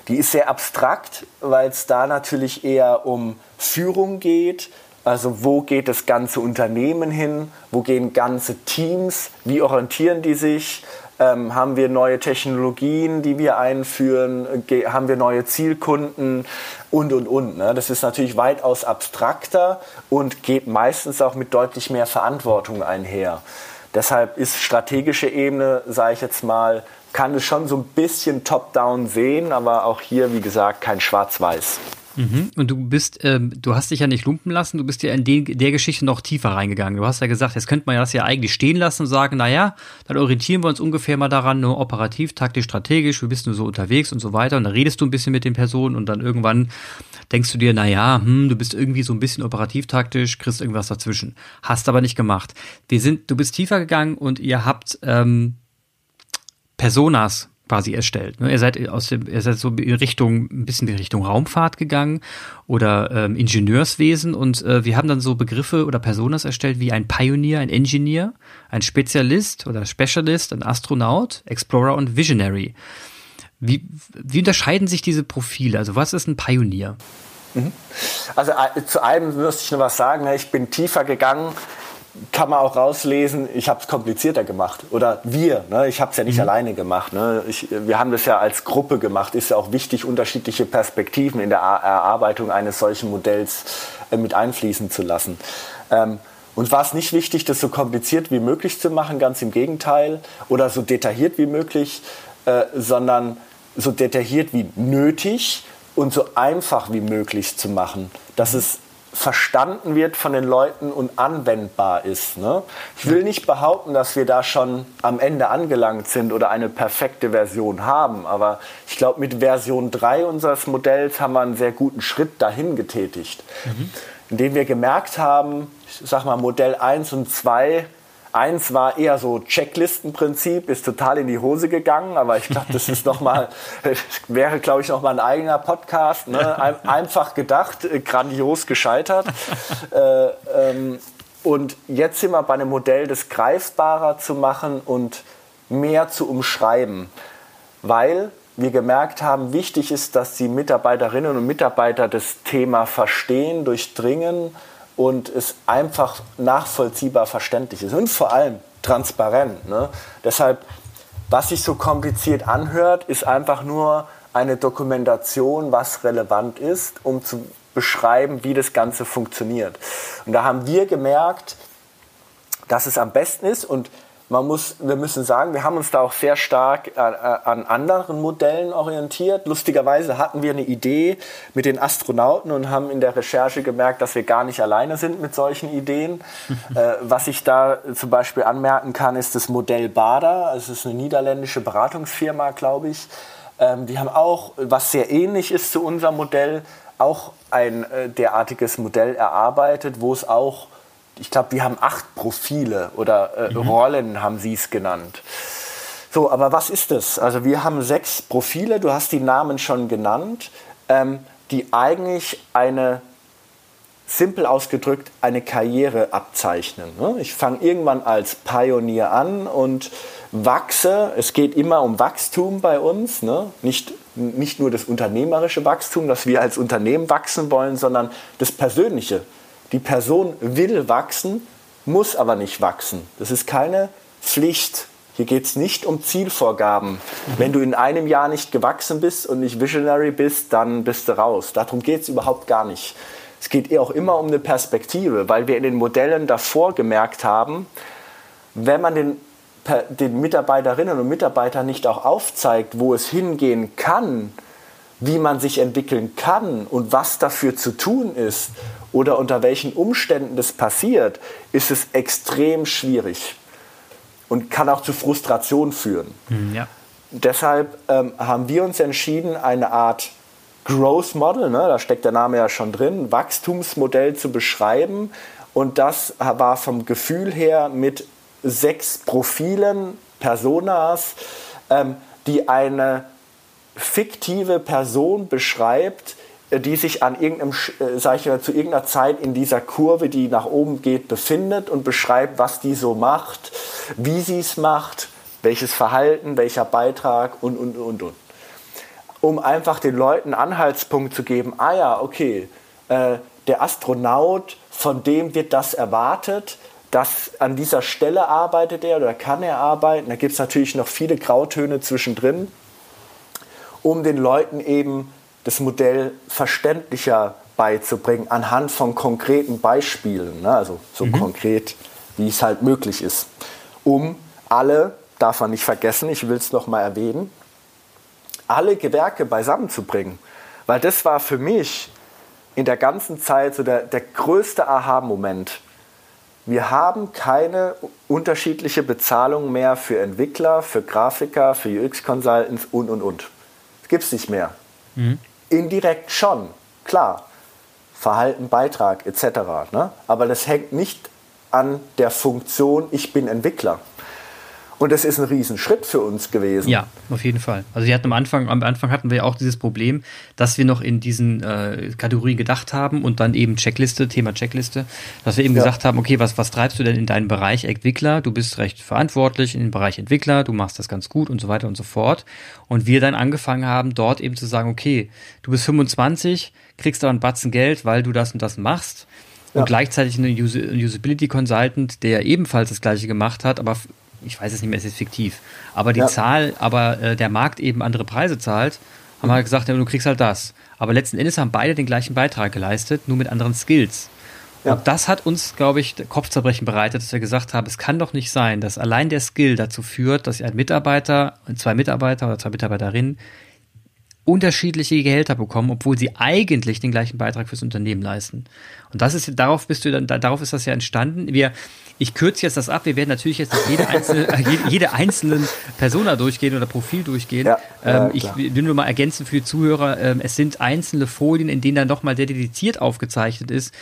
die ist sehr abstrakt, weil es da natürlich eher um Führung geht. Also wo geht das ganze Unternehmen hin? Wo gehen ganze Teams? Wie orientieren die sich? Ähm, haben wir neue Technologien, die wir einführen? haben wir neue Zielkunden? Und, und, und. Ne? Das ist natürlich weitaus abstrakter und geht meistens auch mit deutlich mehr Verantwortung einher. Deshalb ist strategische Ebene, sage ich jetzt mal, kann es schon so ein bisschen top-down sehen, aber auch hier, wie gesagt, kein Schwarz-Weiß. Mhm. Und du bist, ähm, du hast dich ja nicht lumpen lassen, du bist ja in den, der Geschichte noch tiefer reingegangen. Du hast ja gesagt, jetzt könnte man das ja eigentlich stehen lassen und sagen, naja, dann orientieren wir uns ungefähr mal daran, nur operativ, taktisch, strategisch, wie bist du so unterwegs und so weiter. Und dann redest du ein bisschen mit den Personen und dann irgendwann denkst du dir, naja, hm, du bist irgendwie so ein bisschen operativ, taktisch, kriegst irgendwas dazwischen. Hast aber nicht gemacht. Wir sind, du bist tiefer gegangen und ihr habt ähm, Personas quasi erstellt. Ne? Ihr seid aus dem, ihr seid so in Richtung, ein bisschen in Richtung Raumfahrt gegangen oder ähm, Ingenieurswesen und äh, wir haben dann so Begriffe oder Personas erstellt wie ein Pioneer, ein Engineer, ein Spezialist oder Specialist, ein Astronaut, Explorer und Visionary. Wie, wie unterscheiden sich diese Profile? Also was ist ein Pionier? Mhm. Also äh, zu einem müsste ich noch was sagen. Ne? Ich bin tiefer gegangen kann man auch rauslesen, ich habe es komplizierter gemacht. Oder wir, ne? ich habe es ja nicht mhm. alleine gemacht. Ne? Ich, wir haben das ja als Gruppe gemacht. Ist ja auch wichtig, unterschiedliche Perspektiven in der Erarbeitung eines solchen Modells äh, mit einfließen zu lassen. Ähm, uns war es nicht wichtig, das so kompliziert wie möglich zu machen, ganz im Gegenteil, oder so detailliert wie möglich, äh, sondern so detailliert wie nötig und so einfach wie möglich zu machen, dass es verstanden wird von den Leuten und anwendbar ist. Ne? Ich will nicht behaupten, dass wir da schon am Ende angelangt sind oder eine perfekte Version haben, aber ich glaube, mit Version 3 unseres Modells haben wir einen sehr guten Schritt dahin getätigt, mhm. indem wir gemerkt haben, ich sag mal, Modell 1 und 2 eins war eher so Checklistenprinzip, ist total in die Hose gegangen, aber ich glaube, das ist noch mal, wäre glaube ich noch mal ein eigener Podcast. Ne? Einfach gedacht, äh, grandios gescheitert. äh, ähm, und jetzt sind wir bei einem Modell, das greifbarer zu machen und mehr zu umschreiben, weil wir gemerkt haben, wichtig ist, dass die Mitarbeiterinnen und Mitarbeiter das Thema verstehen, durchdringen und es einfach nachvollziehbar verständlich ist und vor allem transparent. Ne? Deshalb, was sich so kompliziert anhört, ist einfach nur eine Dokumentation, was relevant ist, um zu beschreiben, wie das Ganze funktioniert. Und da haben wir gemerkt, dass es am besten ist und man muss, wir müssen sagen, wir haben uns da auch sehr stark an, an anderen Modellen orientiert. Lustigerweise hatten wir eine Idee mit den Astronauten und haben in der Recherche gemerkt, dass wir gar nicht alleine sind mit solchen Ideen. äh, was ich da zum Beispiel anmerken kann, ist das Modell BADA. Es ist eine niederländische Beratungsfirma, glaube ich. Ähm, die haben auch, was sehr ähnlich ist zu unserem Modell, auch ein äh, derartiges Modell erarbeitet, wo es auch ich glaube, wir haben acht Profile oder äh, mhm. Rollen haben sie es genannt. So, aber was ist das? Also wir haben sechs Profile, du hast die Namen schon genannt, ähm, die eigentlich eine, simpel ausgedrückt, eine Karriere abzeichnen. Ne? Ich fange irgendwann als Pionier an und wachse. Es geht immer um Wachstum bei uns, ne? nicht, nicht nur das unternehmerische Wachstum, dass wir als Unternehmen wachsen wollen, sondern das Persönliche. Die Person will wachsen, muss aber nicht wachsen. Das ist keine Pflicht. Hier geht es nicht um Zielvorgaben. Mhm. Wenn du in einem Jahr nicht gewachsen bist und nicht visionary bist, dann bist du raus. Darum geht es überhaupt gar nicht. Es geht eher auch immer um eine Perspektive, weil wir in den Modellen davor gemerkt haben, wenn man den, den Mitarbeiterinnen und Mitarbeitern nicht auch aufzeigt, wo es hingehen kann, wie man sich entwickeln kann und was dafür zu tun ist oder unter welchen Umständen das passiert, ist es extrem schwierig und kann auch zu Frustration führen. Hm, ja. Deshalb ähm, haben wir uns entschieden, eine Art Growth Model, ne, da steckt der Name ja schon drin, Wachstumsmodell zu beschreiben. Und das war vom Gefühl her mit sechs Profilen, Personas, ähm, die eine fiktive Person beschreibt, die sich an irgendeinem, äh, sag ich mal, zu irgendeiner Zeit in dieser Kurve, die nach oben geht, befindet und beschreibt, was die so macht, wie sie es macht, welches Verhalten, welcher Beitrag und, und, und, und. Um einfach den Leuten Anhaltspunkt zu geben, ah ja, okay, äh, der Astronaut, von dem wird das erwartet, dass an dieser Stelle arbeitet er oder kann er arbeiten. Da gibt es natürlich noch viele Grautöne zwischendrin, um den Leuten eben das Modell verständlicher beizubringen anhand von konkreten Beispielen, ne? also so mhm. konkret, wie es halt möglich ist, um alle, darf man nicht vergessen, ich will es noch mal erwähnen, alle Gewerke beisammenzubringen, weil das war für mich in der ganzen Zeit so der, der größte Aha-Moment. Wir haben keine unterschiedliche Bezahlung mehr für Entwickler, für Grafiker, für UX-Consultants und, und, und. Das gibt es nicht mehr. Mhm. Indirekt schon, klar. Verhalten, Beitrag etc. Ne? Aber das hängt nicht an der Funktion, ich bin Entwickler. Und das ist ein Riesenschritt für uns gewesen. Ja, auf jeden Fall. Also wir hatten am Anfang, am Anfang hatten wir ja auch dieses Problem, dass wir noch in diesen äh, Kategorien gedacht haben und dann eben Checkliste, Thema Checkliste, dass wir eben ja. gesagt haben, okay, was, was treibst du denn in deinem Bereich Entwickler? Du bist recht verantwortlich in dem Bereich Entwickler, du machst das ganz gut und so weiter und so fort. Und wir dann angefangen haben, dort eben zu sagen, okay, du bist 25, kriegst aber einen Batzen Geld, weil du das und das machst. Und ja. gleichzeitig einen Usability Consultant, der ebenfalls das gleiche gemacht hat, aber ich weiß es nicht mehr, es ist fiktiv, aber die ja. Zahl, aber äh, der Markt eben andere Preise zahlt, haben wir halt gesagt, ja, du kriegst halt das. Aber letzten Endes haben beide den gleichen Beitrag geleistet, nur mit anderen Skills. Ja. Und das hat uns, glaube ich, Kopfzerbrechen bereitet, dass wir gesagt haben, es kann doch nicht sein, dass allein der Skill dazu führt, dass ein Mitarbeiter, zwei Mitarbeiter oder zwei Mitarbeiterinnen unterschiedliche Gehälter bekommen, obwohl sie eigentlich den gleichen Beitrag fürs Unternehmen leisten. Und das ist, darauf bist du dann, darauf ist das ja entstanden. Wir, ich kürze jetzt das ab. Wir werden natürlich jetzt nicht jede einzelne, jede einzelnen Persona durchgehen oder Profil durchgehen. Ja, ähm, ich will nur mal ergänzen für die Zuhörer. Ähm, es sind einzelne Folien, in denen dann nochmal dediziert aufgezeichnet ist,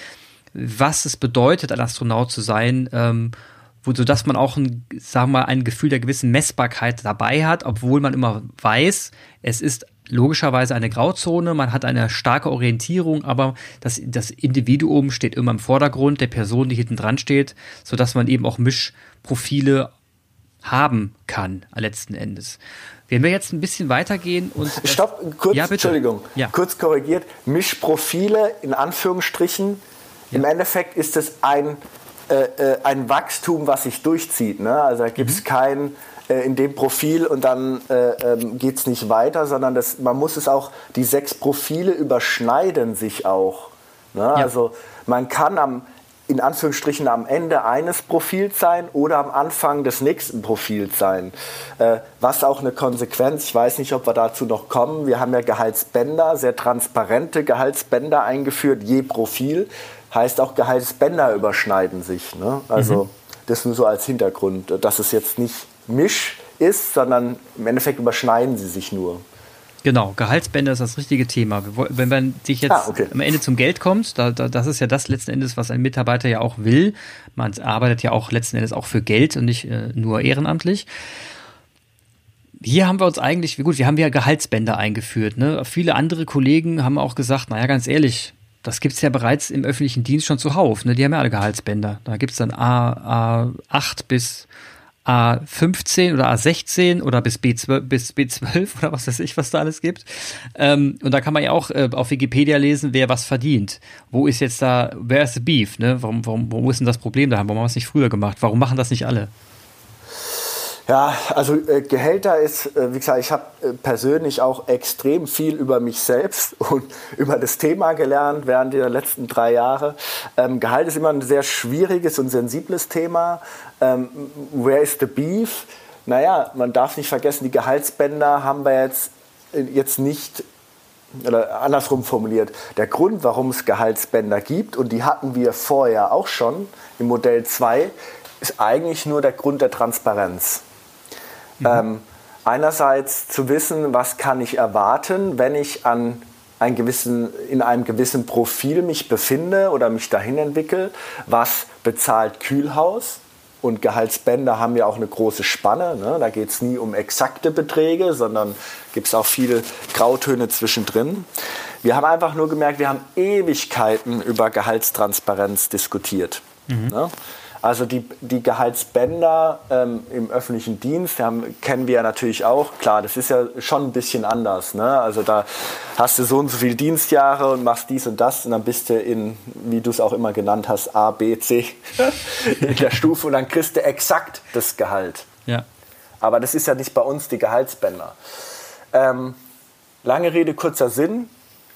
was es bedeutet, ein Astronaut zu sein, ähm, wo, sodass man auch ein, sagen wir mal, ein Gefühl der gewissen Messbarkeit dabei hat, obwohl man immer weiß, es ist logischerweise eine Grauzone, man hat eine starke Orientierung, aber das, das Individuum steht immer im Vordergrund, der Person, die hinten dran steht, sodass man eben auch Mischprofile haben kann, letzten Endes. Wenn wir jetzt ein bisschen weitergehen und. Stopp, kurz, ja, Entschuldigung, ja. kurz korrigiert. Mischprofile in Anführungsstrichen. Ja. Im Endeffekt ist es ein, äh, äh ein Wachstum, was sich durchzieht. Ne? Also da gibt es mhm. kein äh, in dem Profil und dann äh, ähm, geht es nicht weiter, sondern das, man muss es auch, die sechs Profile überschneiden sich auch. Ne? Ja. Also man kann am, in Anführungsstrichen am Ende eines Profils sein oder am Anfang des nächsten Profils sein. Äh, was auch eine Konsequenz, ich weiß nicht, ob wir dazu noch kommen, wir haben ja Gehaltsbänder, sehr transparente Gehaltsbänder eingeführt, je Profil. Heißt auch Gehaltsbänder überschneiden sich. Ne? Also mhm. das nur so als Hintergrund, dass es jetzt nicht Misch ist, sondern im Endeffekt überschneiden sie sich nur. Genau, Gehaltsbänder ist das richtige Thema. Wenn man sich jetzt ah, okay. am Ende zum Geld kommt, da, da, das ist ja das letzten Endes, was ein Mitarbeiter ja auch will. Man arbeitet ja auch letzten Endes auch für Geld und nicht äh, nur ehrenamtlich. Hier haben wir uns eigentlich, gut, wir haben ja Gehaltsbänder eingeführt. Ne? Viele andere Kollegen haben auch gesagt, naja, ganz ehrlich, das gibt es ja bereits im öffentlichen Dienst schon zuhauf. Ne? Die haben ja alle Gehaltsbänder. Da gibt es dann A, A8 bis A15 oder A16 oder bis B12, bis B12 oder was weiß ich, was da alles gibt. Ähm, und da kann man ja auch äh, auf Wikipedia lesen, wer was verdient. Wo ist jetzt da, wer ist the beef? Ne? Warum, warum, warum ist denn das Problem da? Warum haben wir es nicht früher gemacht? Warum machen das nicht alle? Ja, also äh, Gehälter ist, äh, wie gesagt, ich habe äh, persönlich auch extrem viel über mich selbst und über das Thema gelernt während der letzten drei Jahre. Ähm, Gehalt ist immer ein sehr schwieriges und sensibles Thema. Ähm, where is the beef? Naja, man darf nicht vergessen, die Gehaltsbänder haben wir jetzt, äh, jetzt nicht oder andersrum formuliert, der Grund, warum es Gehaltsbänder gibt, und die hatten wir vorher auch schon im Modell 2, ist eigentlich nur der Grund der Transparenz. Mhm. Ähm, einerseits zu wissen, was kann ich erwarten, wenn ich an einen gewissen, in einem gewissen Profil mich befinde oder mich dahin entwickle. Was bezahlt Kühlhaus? Und Gehaltsbänder haben ja auch eine große Spanne. Ne? Da geht es nie um exakte Beträge, sondern gibt es auch viele Grautöne zwischendrin. Wir haben einfach nur gemerkt, wir haben Ewigkeiten über Gehaltstransparenz diskutiert. Mhm. Ne? Also die, die Gehaltsbänder ähm, im öffentlichen Dienst haben, kennen wir ja natürlich auch. Klar, das ist ja schon ein bisschen anders. Ne? Also da hast du so und so viele Dienstjahre und machst dies und das und dann bist du in, wie du es auch immer genannt hast, A, B, C in der Stufe und dann kriegst du exakt das Gehalt. Ja. Aber das ist ja nicht bei uns die Gehaltsbänder. Ähm, lange Rede, kurzer Sinn.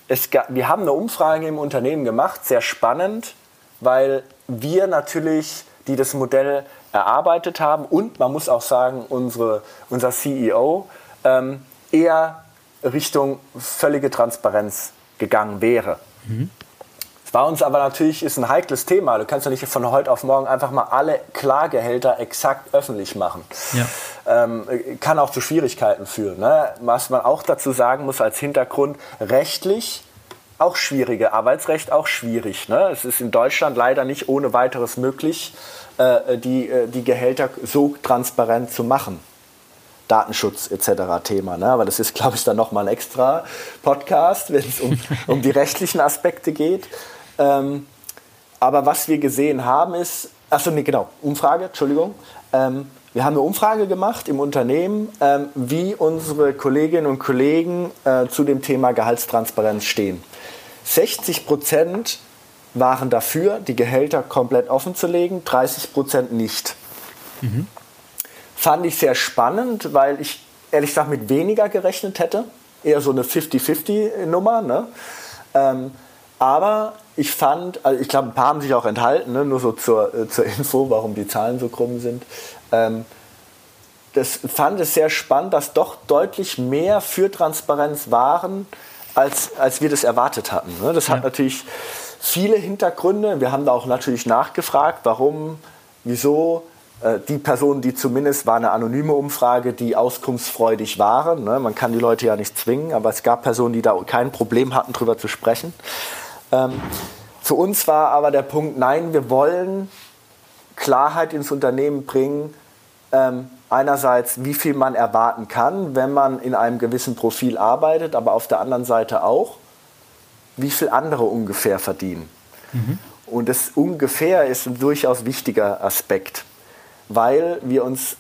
Es, wir haben eine Umfrage im Unternehmen gemacht, sehr spannend, weil wir natürlich die das Modell erarbeitet haben und man muss auch sagen, unsere, unser CEO ähm, eher Richtung völlige Transparenz gegangen wäre. Mhm. Es war uns aber natürlich ist ein heikles Thema. Du kannst ja nicht von heute auf morgen einfach mal alle Klargehälter exakt öffentlich machen. Ja. Ähm, kann auch zu Schwierigkeiten führen. Ne? Was man auch dazu sagen muss als Hintergrund, rechtlich auch schwierige, Arbeitsrecht auch schwierig. Ne? Es ist in Deutschland leider nicht ohne weiteres möglich, äh, die, äh, die Gehälter so transparent zu machen. Datenschutz etc. Thema. Ne? Aber das ist, glaube ich, dann nochmal ein extra Podcast, wenn es um, um die rechtlichen Aspekte geht. Ähm, aber was wir gesehen haben ist, achso, nee, genau, Umfrage, Entschuldigung. Ähm, wir haben eine Umfrage gemacht im Unternehmen, ähm, wie unsere Kolleginnen und Kollegen äh, zu dem Thema Gehaltstransparenz stehen. 60 Prozent waren dafür, die Gehälter komplett offen zu legen, 30 Prozent nicht. Mhm. Fand ich sehr spannend, weil ich ehrlich gesagt mit weniger gerechnet hätte. Eher so eine 50-50-Nummer. Ne? Ähm, aber ich fand, also ich glaube, ein paar haben sich auch enthalten, ne? nur so zur, äh, zur Info, warum die Zahlen so krumm sind. Ähm, das fand es sehr spannend, dass doch deutlich mehr für Transparenz waren, als, als wir das erwartet hatten. Ne? Das ja. hat natürlich viele Hintergründe. Wir haben da auch natürlich nachgefragt, warum, wieso. Äh, die Personen, die zumindest war eine anonyme Umfrage, die auskunftsfreudig waren. Ne? Man kann die Leute ja nicht zwingen, aber es gab Personen, die da kein Problem hatten, darüber zu sprechen. Ähm, für uns war aber der Punkt, nein, wir wollen Klarheit ins Unternehmen bringen, ähm, einerseits, wie viel man erwarten kann, wenn man in einem gewissen Profil arbeitet, aber auf der anderen Seite auch, wie viel andere ungefähr verdienen. Mhm. Und das ungefähr ist ein durchaus wichtiger Aspekt, weil wir uns,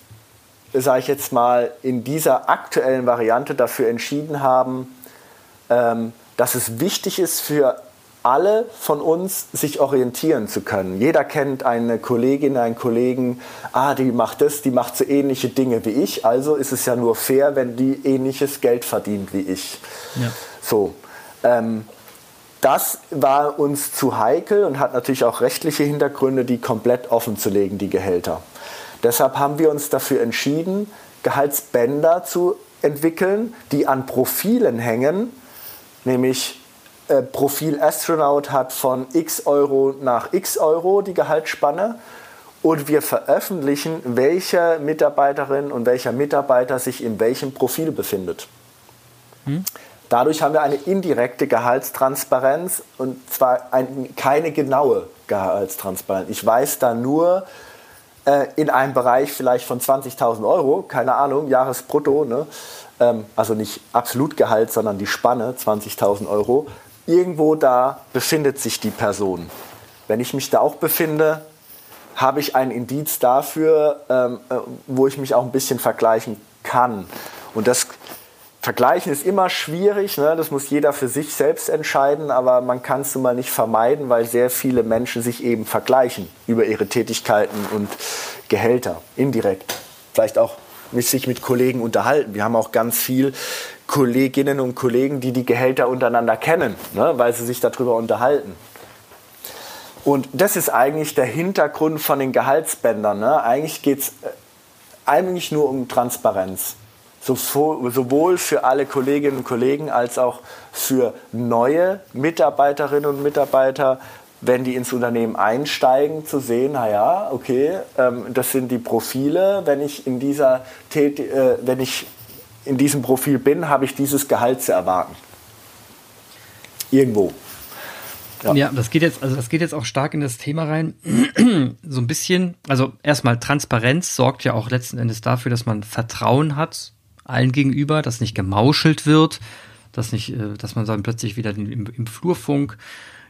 sage ich jetzt mal, in dieser aktuellen Variante dafür entschieden haben, ähm, dass es wichtig ist für alle von uns sich orientieren zu können. Jeder kennt eine Kollegin, einen Kollegen, ah, die macht das, die macht so ähnliche Dinge wie ich, also ist es ja nur fair, wenn die ähnliches Geld verdient wie ich. Ja. So. Ähm, das war uns zu heikel und hat natürlich auch rechtliche Hintergründe, die komplett offen zu legen, die Gehälter. Deshalb haben wir uns dafür entschieden, Gehaltsbänder zu entwickeln, die an Profilen hängen, nämlich äh, Profil Astronaut hat von x Euro nach x Euro die Gehaltsspanne und wir veröffentlichen, welche Mitarbeiterin und welcher Mitarbeiter sich in welchem Profil befindet. Hm? Dadurch haben wir eine indirekte Gehaltstransparenz und zwar ein, keine genaue Gehaltstransparenz. Ich weiß da nur äh, in einem Bereich vielleicht von 20.000 Euro, keine Ahnung, Jahresbrutto, ne? ähm, also nicht Absolutgehalt, sondern die Spanne 20.000 Euro. Irgendwo da befindet sich die Person. Wenn ich mich da auch befinde, habe ich ein Indiz dafür, ähm, äh, wo ich mich auch ein bisschen vergleichen kann. Und das Vergleichen ist immer schwierig, ne? das muss jeder für sich selbst entscheiden, aber man kann es nun mal nicht vermeiden, weil sehr viele Menschen sich eben vergleichen über ihre Tätigkeiten und Gehälter, indirekt. Vielleicht auch sich mit Kollegen unterhalten. Wir haben auch ganz viel Kolleginnen und Kollegen, die die Gehälter untereinander kennen, ne? weil sie sich darüber unterhalten. Und das ist eigentlich der Hintergrund von den Gehaltsbändern. Ne? Eigentlich geht es äh, eigentlich nur um Transparenz sowohl für alle Kolleginnen und Kollegen als auch für neue Mitarbeiterinnen und Mitarbeiter, wenn die ins Unternehmen einsteigen, zu sehen, naja, okay, ähm, das sind die Profile, wenn ich in dieser äh, wenn ich in diesem Profil bin, habe ich dieses Gehalt zu erwarten. Irgendwo. Ja. ja. das geht jetzt, also das geht jetzt auch stark in das Thema rein. so ein bisschen, also erstmal Transparenz sorgt ja auch letzten Endes dafür, dass man Vertrauen hat allen gegenüber, dass nicht gemauschelt wird, dass nicht, äh, dass man dann plötzlich wieder im, im Flurfunk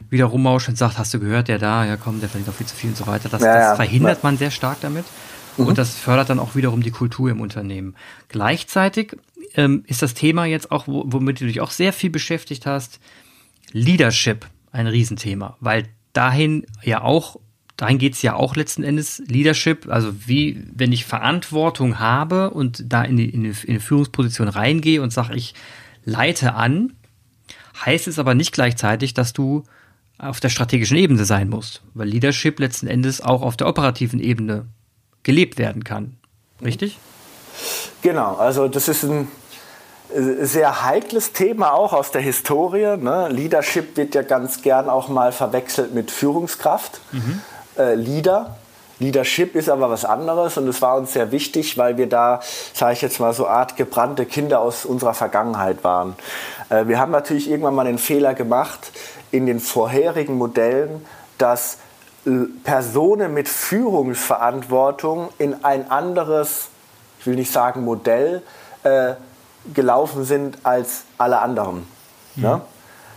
wieder rummauscht und sagt, hast du gehört, der da, ja komm, der verdient doch viel zu viel und so weiter. Das, ja, das verhindert man sehr stark damit. Mhm. Und das fördert dann auch wiederum die Kultur im Unternehmen. Gleichzeitig ähm, ist das Thema jetzt auch, womit du dich auch sehr viel beschäftigt hast, Leadership ein Riesenthema, weil dahin ja auch dahin geht es ja auch letzten Endes Leadership, also wie, wenn ich Verantwortung habe und da in die, in die, in die Führungsposition reingehe und sage, ich leite an, heißt es aber nicht gleichzeitig, dass du auf der strategischen Ebene sein musst, weil Leadership letzten Endes auch auf der operativen Ebene gelebt werden kann. Richtig? Genau, also das ist ein sehr heikles Thema auch aus der Historie. Ne? Leadership wird ja ganz gern auch mal verwechselt mit Führungskraft. Mhm äh, Leader. Leadership ist aber was anderes und es war uns sehr wichtig, weil wir da, sage ich jetzt mal, so Art gebrannte Kinder aus unserer Vergangenheit waren. Äh, wir haben natürlich irgendwann mal den Fehler gemacht in den vorherigen Modellen, dass äh, Personen mit Führungsverantwortung in ein anderes, ich will nicht sagen Modell, äh, gelaufen sind als alle anderen. Mhm. Ne?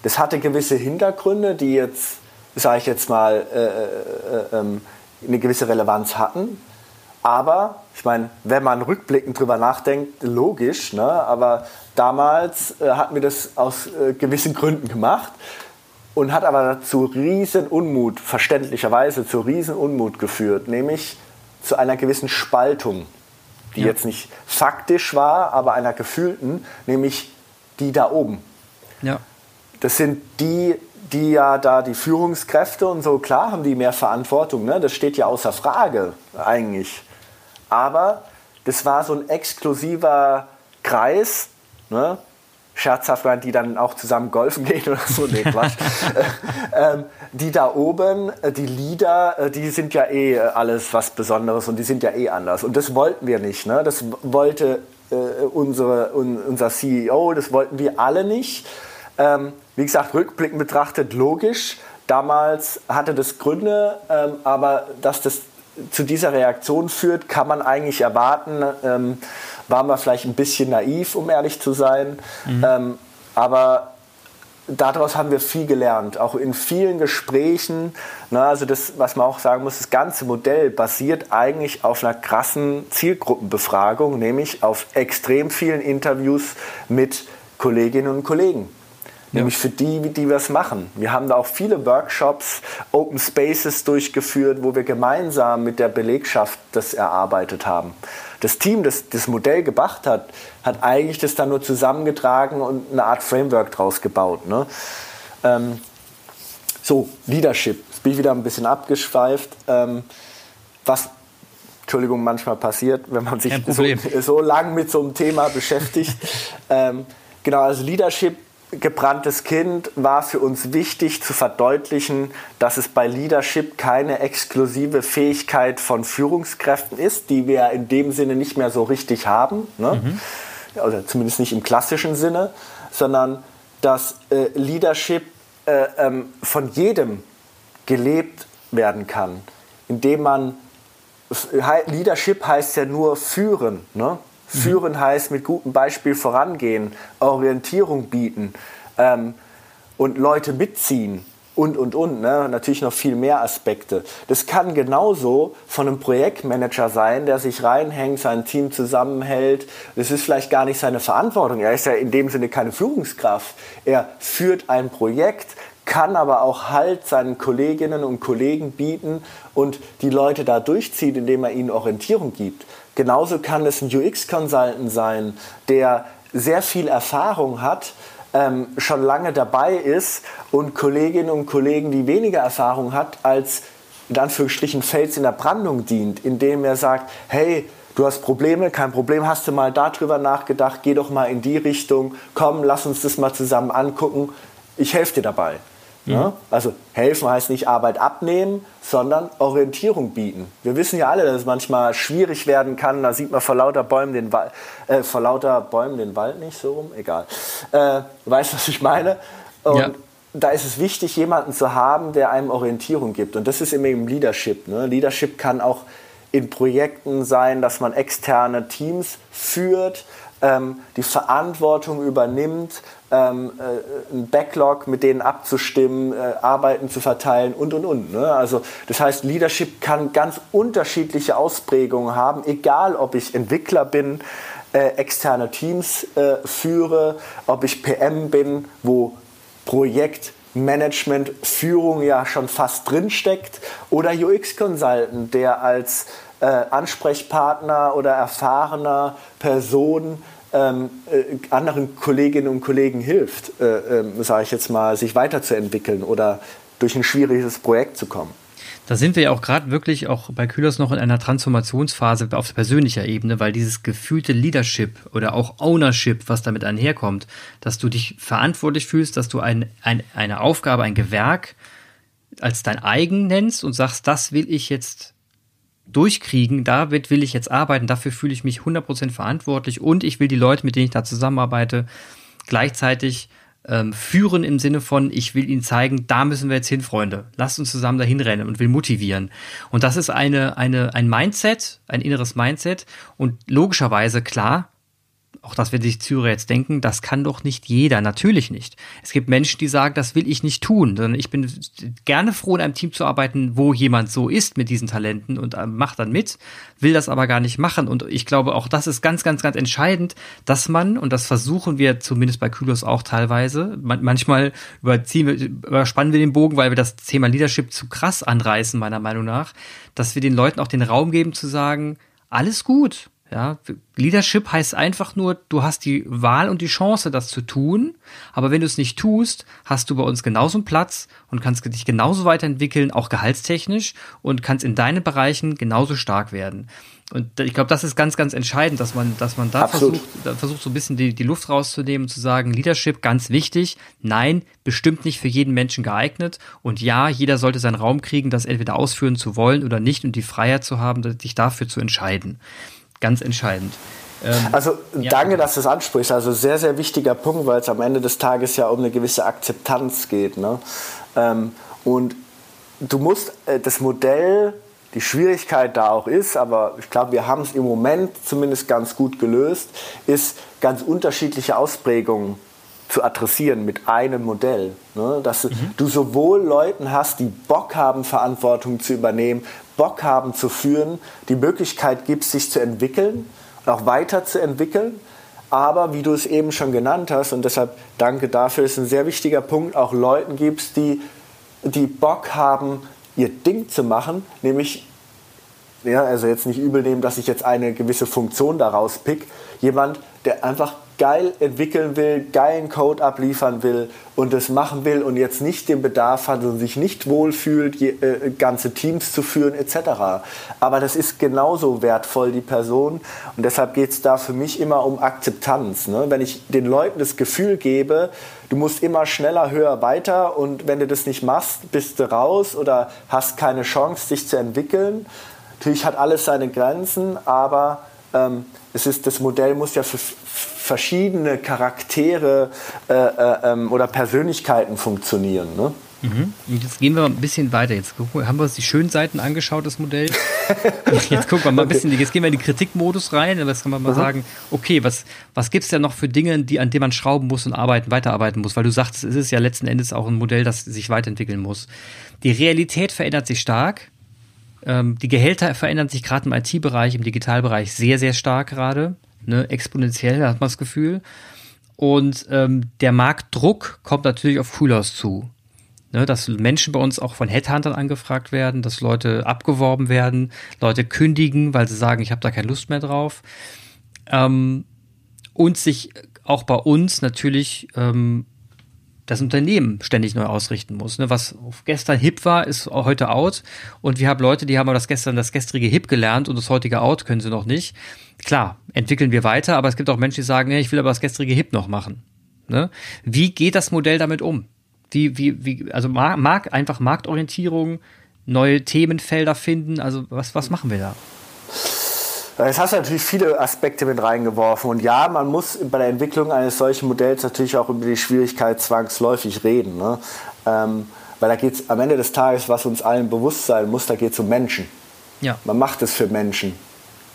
Das hatte gewisse Hintergründe, die jetzt sage ich jetzt mal, äh, äh, äh, eine gewisse Relevanz hatten. Aber, ich meine, wenn man rückblickend drüber nachdenkt, logisch, ne? aber damals äh, hatten wir das aus äh, gewissen Gründen gemacht und hat aber zu riesen Unmut, verständlicherweise zu riesen Unmut geführt, nämlich zu einer gewissen Spaltung, die ja. jetzt nicht faktisch war, aber einer gefühlten, nämlich die da oben. Ja. Das sind die, die ja da die Führungskräfte und so, klar haben die mehr Verantwortung, ne? das steht ja außer Frage eigentlich. Aber das war so ein exklusiver Kreis, ne? Scherzhaft, die dann auch zusammen golfen gehen oder so, nee, Quatsch. Äh, ähm, die da oben, äh, die Leader, äh, die sind ja eh alles was Besonderes und die sind ja eh anders. Und das wollten wir nicht. Ne? Das wollte äh, unsere, un, unser CEO, das wollten wir alle nicht. Ähm, wie gesagt, rückblickend betrachtet logisch. Damals hatte das Gründe, ähm, aber dass das zu dieser Reaktion führt, kann man eigentlich erwarten. Waren wir vielleicht ein bisschen naiv, um ehrlich zu sein. Mhm. Ähm, aber daraus haben wir viel gelernt, auch in vielen Gesprächen. Na, also das, was man auch sagen muss, das ganze Modell basiert eigentlich auf einer krassen Zielgruppenbefragung, nämlich auf extrem vielen Interviews mit Kolleginnen und Kollegen. Nämlich für die, die wir es machen. Wir haben da auch viele Workshops, Open Spaces durchgeführt, wo wir gemeinsam mit der Belegschaft das erarbeitet haben. Das Team, das das Modell gebracht hat, hat eigentlich das dann nur zusammengetragen und eine Art Framework draus gebaut. Ne? Ähm, so, Leadership. Jetzt bin ich wieder ein bisschen abgeschweift. Ähm, was, Entschuldigung, manchmal passiert, wenn man sich so, so lang mit so einem Thema beschäftigt. ähm, genau, also Leadership gebranntes Kind war für uns wichtig zu verdeutlichen, dass es bei Leadership keine exklusive Fähigkeit von Führungskräften ist, die wir in dem Sinne nicht mehr so richtig haben, ne? mhm. oder zumindest nicht im klassischen Sinne, sondern dass äh, Leadership äh, ähm, von jedem gelebt werden kann, indem man Leadership heißt ja nur führen. Ne? Führen heißt mit gutem Beispiel vorangehen, Orientierung bieten ähm, und Leute mitziehen und, und, und. Ne? Natürlich noch viel mehr Aspekte. Das kann genauso von einem Projektmanager sein, der sich reinhängt, sein Team zusammenhält. Das ist vielleicht gar nicht seine Verantwortung. Er ist ja in dem Sinne keine Führungskraft. Er führt ein Projekt, kann aber auch Halt seinen Kolleginnen und Kollegen bieten und die Leute da durchzieht, indem er ihnen Orientierung gibt. Genauso kann es ein UX-Consultant sein, der sehr viel Erfahrung hat, ähm, schon lange dabei ist und Kolleginnen und Kollegen, die weniger Erfahrung hat, als in Anführungsstrichen Fels in der Brandung dient, indem er sagt, hey, du hast Probleme, kein Problem, hast du mal darüber nachgedacht, geh doch mal in die Richtung, komm, lass uns das mal zusammen angucken, ich helfe dir dabei. Mhm. Ja? Also helfen heißt nicht Arbeit abnehmen, sondern Orientierung bieten. Wir wissen ja alle, dass es manchmal schwierig werden kann. Da sieht man vor lauter Bäumen den Wald, äh, vor lauter Bäumen den Wald nicht so rum. Egal. Äh, weißt was ich meine? Und ja. da ist es wichtig, jemanden zu haben, der einem Orientierung gibt. Und das ist eben Leadership. Ne? Leadership kann auch in Projekten sein, dass man externe Teams führt, ähm, die Verantwortung übernimmt, ähm, äh, ein Backlog mit denen abzustimmen, äh, Arbeiten zu verteilen und und und. Ne? Also das heißt, Leadership kann ganz unterschiedliche Ausprägungen haben, egal ob ich Entwickler bin, äh, externe Teams äh, führe, ob ich PM bin, wo Projektmanagement, Führung ja schon fast drinsteckt, oder UX-Consultant, der als äh, Ansprechpartner oder erfahrener Person ähm, äh, anderen Kolleginnen und Kollegen hilft, äh, äh, sage ich jetzt mal, sich weiterzuentwickeln oder durch ein schwieriges Projekt zu kommen. Da sind wir ja auch gerade wirklich auch bei Kühlers noch in einer Transformationsphase auf persönlicher Ebene, weil dieses gefühlte Leadership oder auch Ownership, was damit einherkommt, dass du dich verantwortlich fühlst, dass du ein, ein, eine Aufgabe, ein Gewerk als dein eigen nennst und sagst, das will ich jetzt durchkriegen, damit will ich jetzt arbeiten, dafür fühle ich mich 100% verantwortlich und ich will die Leute, mit denen ich da zusammenarbeite, gleichzeitig ähm, führen im Sinne von, ich will ihnen zeigen, da müssen wir jetzt hin, Freunde. Lasst uns zusammen dahin rennen und will motivieren. Und das ist eine, eine, ein Mindset, ein inneres Mindset. Und logischerweise, klar, auch das wird sich Zürcher jetzt denken, das kann doch nicht jeder, natürlich nicht. Es gibt Menschen, die sagen, das will ich nicht tun, sondern ich bin gerne froh, in einem Team zu arbeiten, wo jemand so ist mit diesen Talenten und äh, macht dann mit, will das aber gar nicht machen. Und ich glaube, auch das ist ganz, ganz, ganz entscheidend, dass man, und das versuchen wir zumindest bei Kylos auch teilweise, manchmal überziehen wir, überspannen wir den Bogen, weil wir das Thema Leadership zu krass anreißen, meiner Meinung nach, dass wir den Leuten auch den Raum geben zu sagen, alles gut, ja, Leadership heißt einfach nur, du hast die Wahl und die Chance, das zu tun. Aber wenn du es nicht tust, hast du bei uns genauso einen Platz und kannst dich genauso weiterentwickeln, auch gehaltstechnisch und kannst in deinen Bereichen genauso stark werden. Und ich glaube, das ist ganz, ganz entscheidend, dass man, dass man da versucht, da versucht, so ein bisschen die, die Luft rauszunehmen und zu sagen, Leadership ganz wichtig. Nein, bestimmt nicht für jeden Menschen geeignet. Und ja, jeder sollte seinen Raum kriegen, das entweder ausführen zu wollen oder nicht und die Freiheit zu haben, sich dafür zu entscheiden ganz entscheidend. Ähm, also ja. danke, dass du es ansprichst. Also sehr, sehr wichtiger Punkt, weil es am Ende des Tages ja um eine gewisse Akzeptanz geht. Ne? Ähm, und du musst äh, das Modell die Schwierigkeit da auch ist, aber ich glaube, wir haben es im Moment zumindest ganz gut gelöst, ist ganz unterschiedliche Ausprägungen zu adressieren mit einem Modell. Ne? Dass mhm. du sowohl Leuten hast, die Bock haben, Verantwortung zu übernehmen, Bock haben zu führen, die Möglichkeit gibt, sich zu entwickeln auch weiterzuentwickeln. Aber wie du es eben schon genannt hast, und deshalb danke dafür, ist ein sehr wichtiger Punkt, auch Leuten gibst, die, die Bock haben, ihr Ding zu machen, nämlich, ja, also jetzt nicht übel nehmen, dass ich jetzt eine gewisse Funktion daraus pick, jemand, der einfach geil entwickeln will, geilen Code abliefern will und das machen will und jetzt nicht den Bedarf hat und sich nicht wohlfühlt, je, äh, ganze Teams zu führen etc. Aber das ist genauso wertvoll, die Person. Und deshalb geht es da für mich immer um Akzeptanz. Ne? Wenn ich den Leuten das Gefühl gebe, du musst immer schneller, höher, weiter und wenn du das nicht machst, bist du raus oder hast keine Chance, dich zu entwickeln. Natürlich hat alles seine Grenzen, aber ähm, es ist, das Modell muss ja für verschiedene Charaktere äh, äh, ähm, oder Persönlichkeiten funktionieren. Ne? Mhm. Jetzt gehen wir ein bisschen weiter. Jetzt haben wir uns die schönen Seiten angeschaut des Modells. Jetzt gucken wir mal ein bisschen, jetzt gehen wir in die Kritikmodus rein. Jetzt kann man mal Aha. sagen, okay, was, was gibt es denn noch für Dinge, die, an denen man schrauben muss und arbeiten, weiterarbeiten muss? Weil du sagst, es ist ja letzten Endes auch ein Modell, das sich weiterentwickeln muss. Die Realität verändert sich stark. Ähm, die Gehälter verändern sich gerade im IT-Bereich, im Digitalbereich sehr, sehr stark gerade. Ne? Exponentiell hat man das Gefühl. Und ähm, der Marktdruck kommt natürlich auf Coolhouse zu. Ne, dass Menschen bei uns auch von Headhuntern angefragt werden, dass Leute abgeworben werden, Leute kündigen, weil sie sagen, ich habe da keine Lust mehr drauf. Ähm, und sich auch bei uns natürlich ähm, das Unternehmen ständig neu ausrichten muss. Ne? Was gestern hip war, ist heute out. Und wir haben Leute, die haben das gestern das gestrige hip gelernt und das heutige out können sie noch nicht. Klar, entwickeln wir weiter, aber es gibt auch Menschen, die sagen, ich will aber das gestrige hip noch machen. Ne? Wie geht das Modell damit um? Wie, wie, wie, also mag einfach Marktorientierung, neue Themenfelder finden. Also was, was machen wir da? Jetzt hast du natürlich viele Aspekte mit reingeworfen. Und ja, man muss bei der Entwicklung eines solchen Modells natürlich auch über die Schwierigkeit zwangsläufig reden. Ne? Ähm, weil da geht es am Ende des Tages, was uns allen bewusst sein muss, da geht es um Menschen. Ja. Man macht es für Menschen.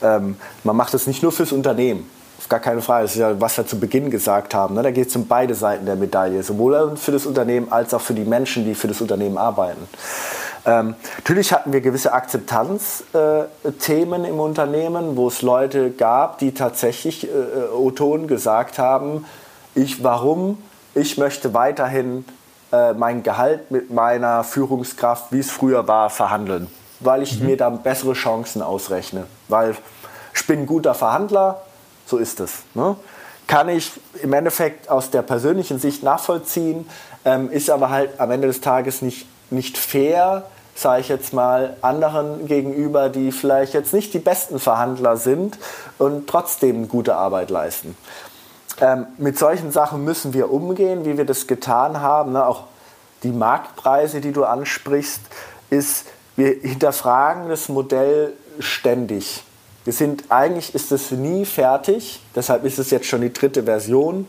Ähm, man macht es nicht nur fürs Unternehmen. Auf gar keine Frage. Das ist ja, was wir zu Beginn gesagt haben. Ne? Da geht es um beide Seiten der Medaille. Sowohl für das Unternehmen als auch für die Menschen, die für das Unternehmen arbeiten. Ähm, natürlich hatten wir gewisse Akzeptanzthemen äh, im Unternehmen, wo es Leute gab, die tatsächlich äh, äh, O-Ton gesagt haben, ich, warum, ich möchte weiterhin äh, mein Gehalt mit meiner Führungskraft, wie es früher war, verhandeln, weil ich mhm. mir dann bessere Chancen ausrechne, weil ich bin ein guter Verhandler, so ist es. Ne? Kann ich im Endeffekt aus der persönlichen Sicht nachvollziehen, ähm, ist aber halt am Ende des Tages nicht, nicht fair, sage ich jetzt mal, anderen gegenüber, die vielleicht jetzt nicht die besten Verhandler sind und trotzdem gute Arbeit leisten. Ähm, mit solchen Sachen müssen wir umgehen, wie wir das getan haben. Ne? Auch die Marktpreise, die du ansprichst, ist, wir hinterfragen das Modell ständig. Wir sind, eigentlich ist es nie fertig, deshalb ist es jetzt schon die dritte Version.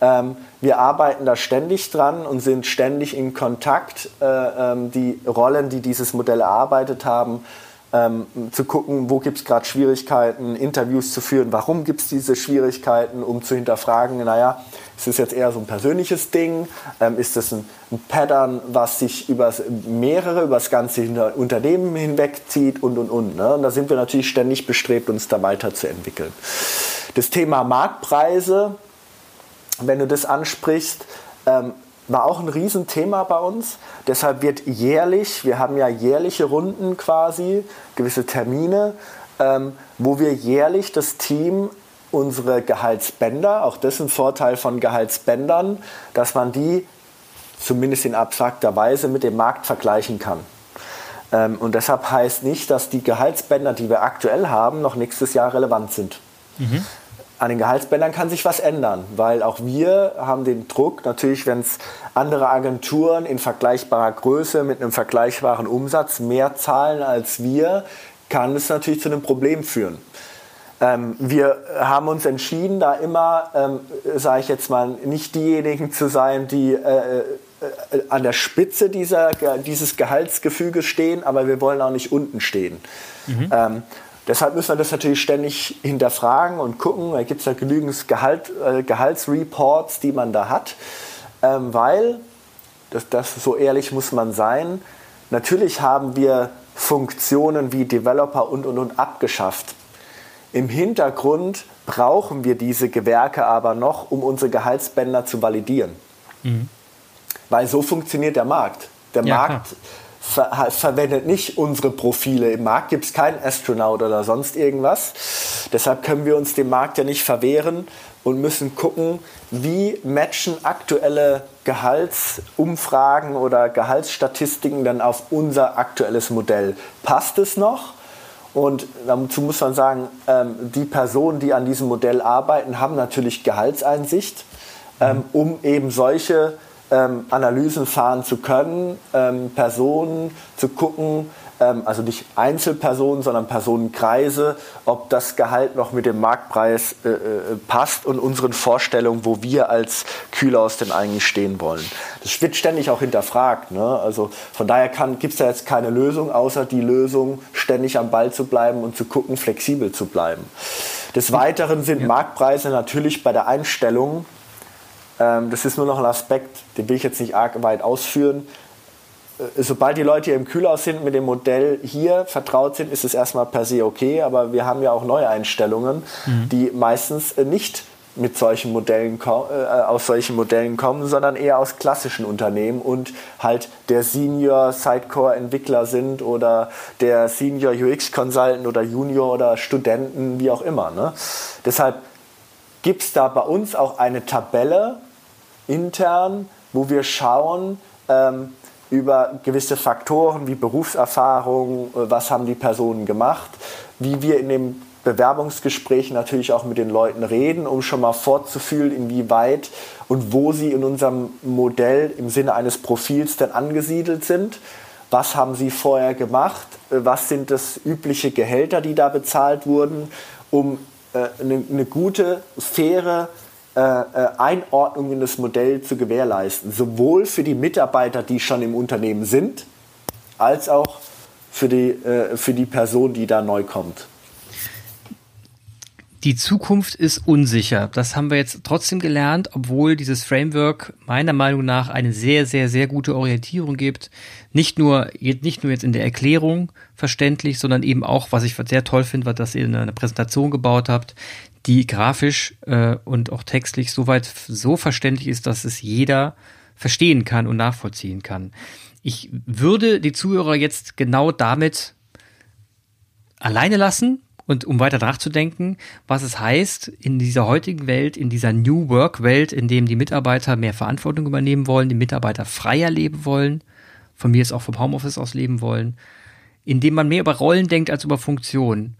Ähm, wir arbeiten da ständig dran und sind ständig in Kontakt, äh, ähm, die Rollen, die dieses Modell erarbeitet haben, ähm, zu gucken, wo gibt es gerade Schwierigkeiten, Interviews zu führen, warum gibt es diese Schwierigkeiten, um zu hinterfragen, naja, ist das jetzt eher so ein persönliches Ding, ähm, ist das ein, ein, Pattern, was sich über mehrere, über das ganze Unternehmen hinwegzieht und, und, und. Ne? Und da sind wir natürlich ständig bestrebt, uns da weiterzuentwickeln. Das Thema Marktpreise, wenn du das ansprichst, ähm, war auch ein Riesenthema bei uns. Deshalb wird jährlich, wir haben ja jährliche Runden quasi, gewisse Termine, ähm, wo wir jährlich das Team unsere Gehaltsbänder, auch das ist ein Vorteil von Gehaltsbändern, dass man die zumindest in abstrakter Weise mit dem Markt vergleichen kann. Ähm, und deshalb heißt nicht, dass die Gehaltsbänder, die wir aktuell haben, noch nächstes Jahr relevant sind. Mhm an den Gehaltsbändern kann sich was ändern, weil auch wir haben den Druck, natürlich, wenn es andere Agenturen in vergleichbarer Größe mit einem vergleichbaren Umsatz mehr zahlen als wir, kann es natürlich zu einem Problem führen. Ähm, wir haben uns entschieden, da immer, ähm, sage ich jetzt mal, nicht diejenigen zu sein, die äh, äh, an der Spitze dieser, dieses Gehaltsgefüges stehen, aber wir wollen auch nicht unten stehen. Mhm. Ähm, deshalb müssen wir das natürlich ständig hinterfragen und gucken. Da gibt es ja genügend Gehalt, äh, Gehaltsreports, die man da hat, ähm, weil, das, das, so ehrlich muss man sein, natürlich haben wir Funktionen wie Developer und und und abgeschafft. Im Hintergrund brauchen wir diese Gewerke aber noch, um unsere Gehaltsbänder zu validieren. Mhm. Weil so funktioniert der Markt. Der ja, Markt ver verwendet nicht unsere Profile. Im Markt gibt es keinen Astronaut oder sonst irgendwas. Deshalb können wir uns dem Markt ja nicht verwehren und müssen gucken, wie matchen aktuelle Gehaltsumfragen oder Gehaltsstatistiken dann auf unser aktuelles Modell. Passt es noch? Und dazu muss man sagen, ähm, die Personen, die an diesem Modell arbeiten, haben natürlich Gehaltseinsicht, ähm, um eben solche ähm, Analysen fahren zu können, Personen zu gucken, ähm, also nicht Einzelpersonen, sondern Personenkreise, ob das Gehalt noch mit dem Marktpreis äh, äh, passt und unseren Vorstellungen, wo wir als Kühlhaus denn eigentlich stehen wollen. Das wird ständig auch hinterfragt. Ne? Also von daher gibt es da jetzt keine Lösung, außer die Lösung, ständig am Ball zu bleiben und zu gucken, flexibel zu bleiben. Des Weiteren sind ja. Marktpreise natürlich bei der Einstellung ähm, das ist nur noch ein Aspekt, den will ich jetzt nicht arg weit ausführen. Äh, sobald die Leute hier im Kühlhaus sind, mit dem Modell hier vertraut sind, ist es erstmal per se okay. Aber wir haben ja auch Neueinstellungen, mhm. die meistens äh, nicht mit solchen Modellen äh, aus solchen Modellen kommen, sondern eher aus klassischen Unternehmen und halt der Senior Sidecore Entwickler sind oder der Senior UX Consultant oder Junior oder Studenten, wie auch immer. Ne? Deshalb gibt es da bei uns auch eine Tabelle intern, wo wir schauen, ähm, über gewisse Faktoren wie Berufserfahrung, äh, was haben die Personen gemacht, wie wir in dem Bewerbungsgespräch natürlich auch mit den Leuten reden, um schon mal vorzufühlen, inwieweit und wo sie in unserem Modell im Sinne eines Profils denn angesiedelt sind. Was haben sie vorher gemacht? Äh, was sind das übliche Gehälter, die da bezahlt wurden, um äh, eine, eine gute, faire äh, äh, Einordnung in das Modell zu gewährleisten. Sowohl für die Mitarbeiter, die schon im Unternehmen sind, als auch für die, äh, für die Person, die da neu kommt. Die Zukunft ist unsicher. Das haben wir jetzt trotzdem gelernt, obwohl dieses Framework meiner Meinung nach eine sehr, sehr, sehr gute Orientierung gibt. Nicht nur, nicht nur jetzt in der Erklärung verständlich, sondern eben auch, was ich sehr toll finde, was ihr in einer Präsentation gebaut habt, die grafisch äh, und auch textlich soweit so verständlich ist, dass es jeder verstehen kann und nachvollziehen kann. Ich würde die Zuhörer jetzt genau damit alleine lassen und um weiter nachzudenken, was es heißt, in dieser heutigen Welt, in dieser New Work Welt, in dem die Mitarbeiter mehr Verantwortung übernehmen wollen, die Mitarbeiter freier leben wollen, von mir ist auch vom Homeoffice aus leben wollen, in dem man mehr über Rollen denkt als über Funktionen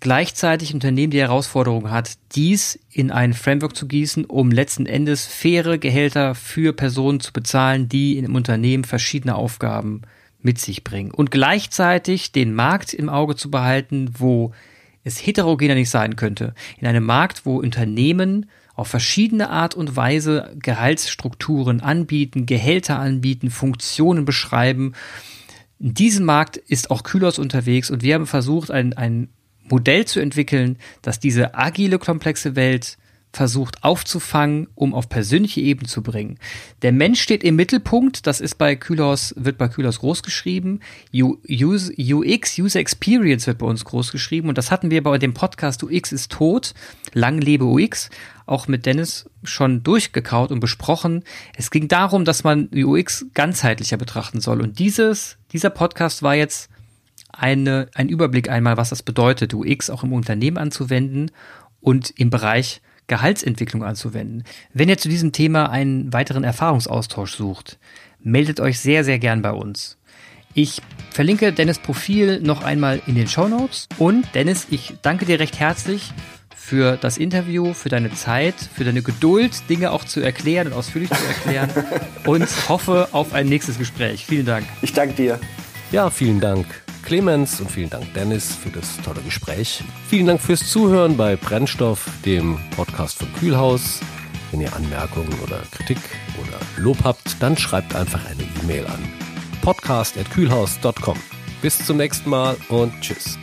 gleichzeitig Unternehmen die Herausforderung hat, dies in ein Framework zu gießen, um letzten Endes faire Gehälter für Personen zu bezahlen, die einem Unternehmen verschiedene Aufgaben mit sich bringen. Und gleichzeitig den Markt im Auge zu behalten, wo es heterogener nicht sein könnte. In einem Markt, wo Unternehmen auf verschiedene Art und Weise Gehaltsstrukturen anbieten, Gehälter anbieten, Funktionen beschreiben. In diesem Markt ist auch Kühlers unterwegs und wir haben versucht, ein, ein Modell zu entwickeln, das diese agile, komplexe Welt versucht aufzufangen, um auf persönliche Ebene zu bringen. Der Mensch steht im Mittelpunkt, das ist bei Kühlhaus, wird bei Kühlhaus groß geschrieben. UX, User Experience wird bei uns groß geschrieben und das hatten wir bei dem Podcast UX ist tot, lang lebe UX, auch mit Dennis schon durchgekaut und besprochen. Es ging darum, dass man UX ganzheitlicher betrachten soll und dieses, dieser Podcast war jetzt eine, ein Überblick einmal, was das bedeutet, UX auch im Unternehmen anzuwenden und im Bereich Gehaltsentwicklung anzuwenden. Wenn ihr zu diesem Thema einen weiteren Erfahrungsaustausch sucht, meldet euch sehr, sehr gern bei uns. Ich verlinke Dennis Profil noch einmal in den Show Notes. Und Dennis, ich danke dir recht herzlich für das Interview, für deine Zeit, für deine Geduld, Dinge auch zu erklären und ausführlich zu erklären und hoffe auf ein nächstes Gespräch. Vielen Dank. Ich danke dir. Ja, vielen Dank. Clemens und vielen Dank Dennis für das tolle Gespräch. Vielen Dank fürs Zuhören bei Brennstoff, dem Podcast von Kühlhaus. Wenn ihr Anmerkungen oder Kritik oder Lob habt, dann schreibt einfach eine E-Mail an podcast.kühlhaus.com. Bis zum nächsten Mal und tschüss.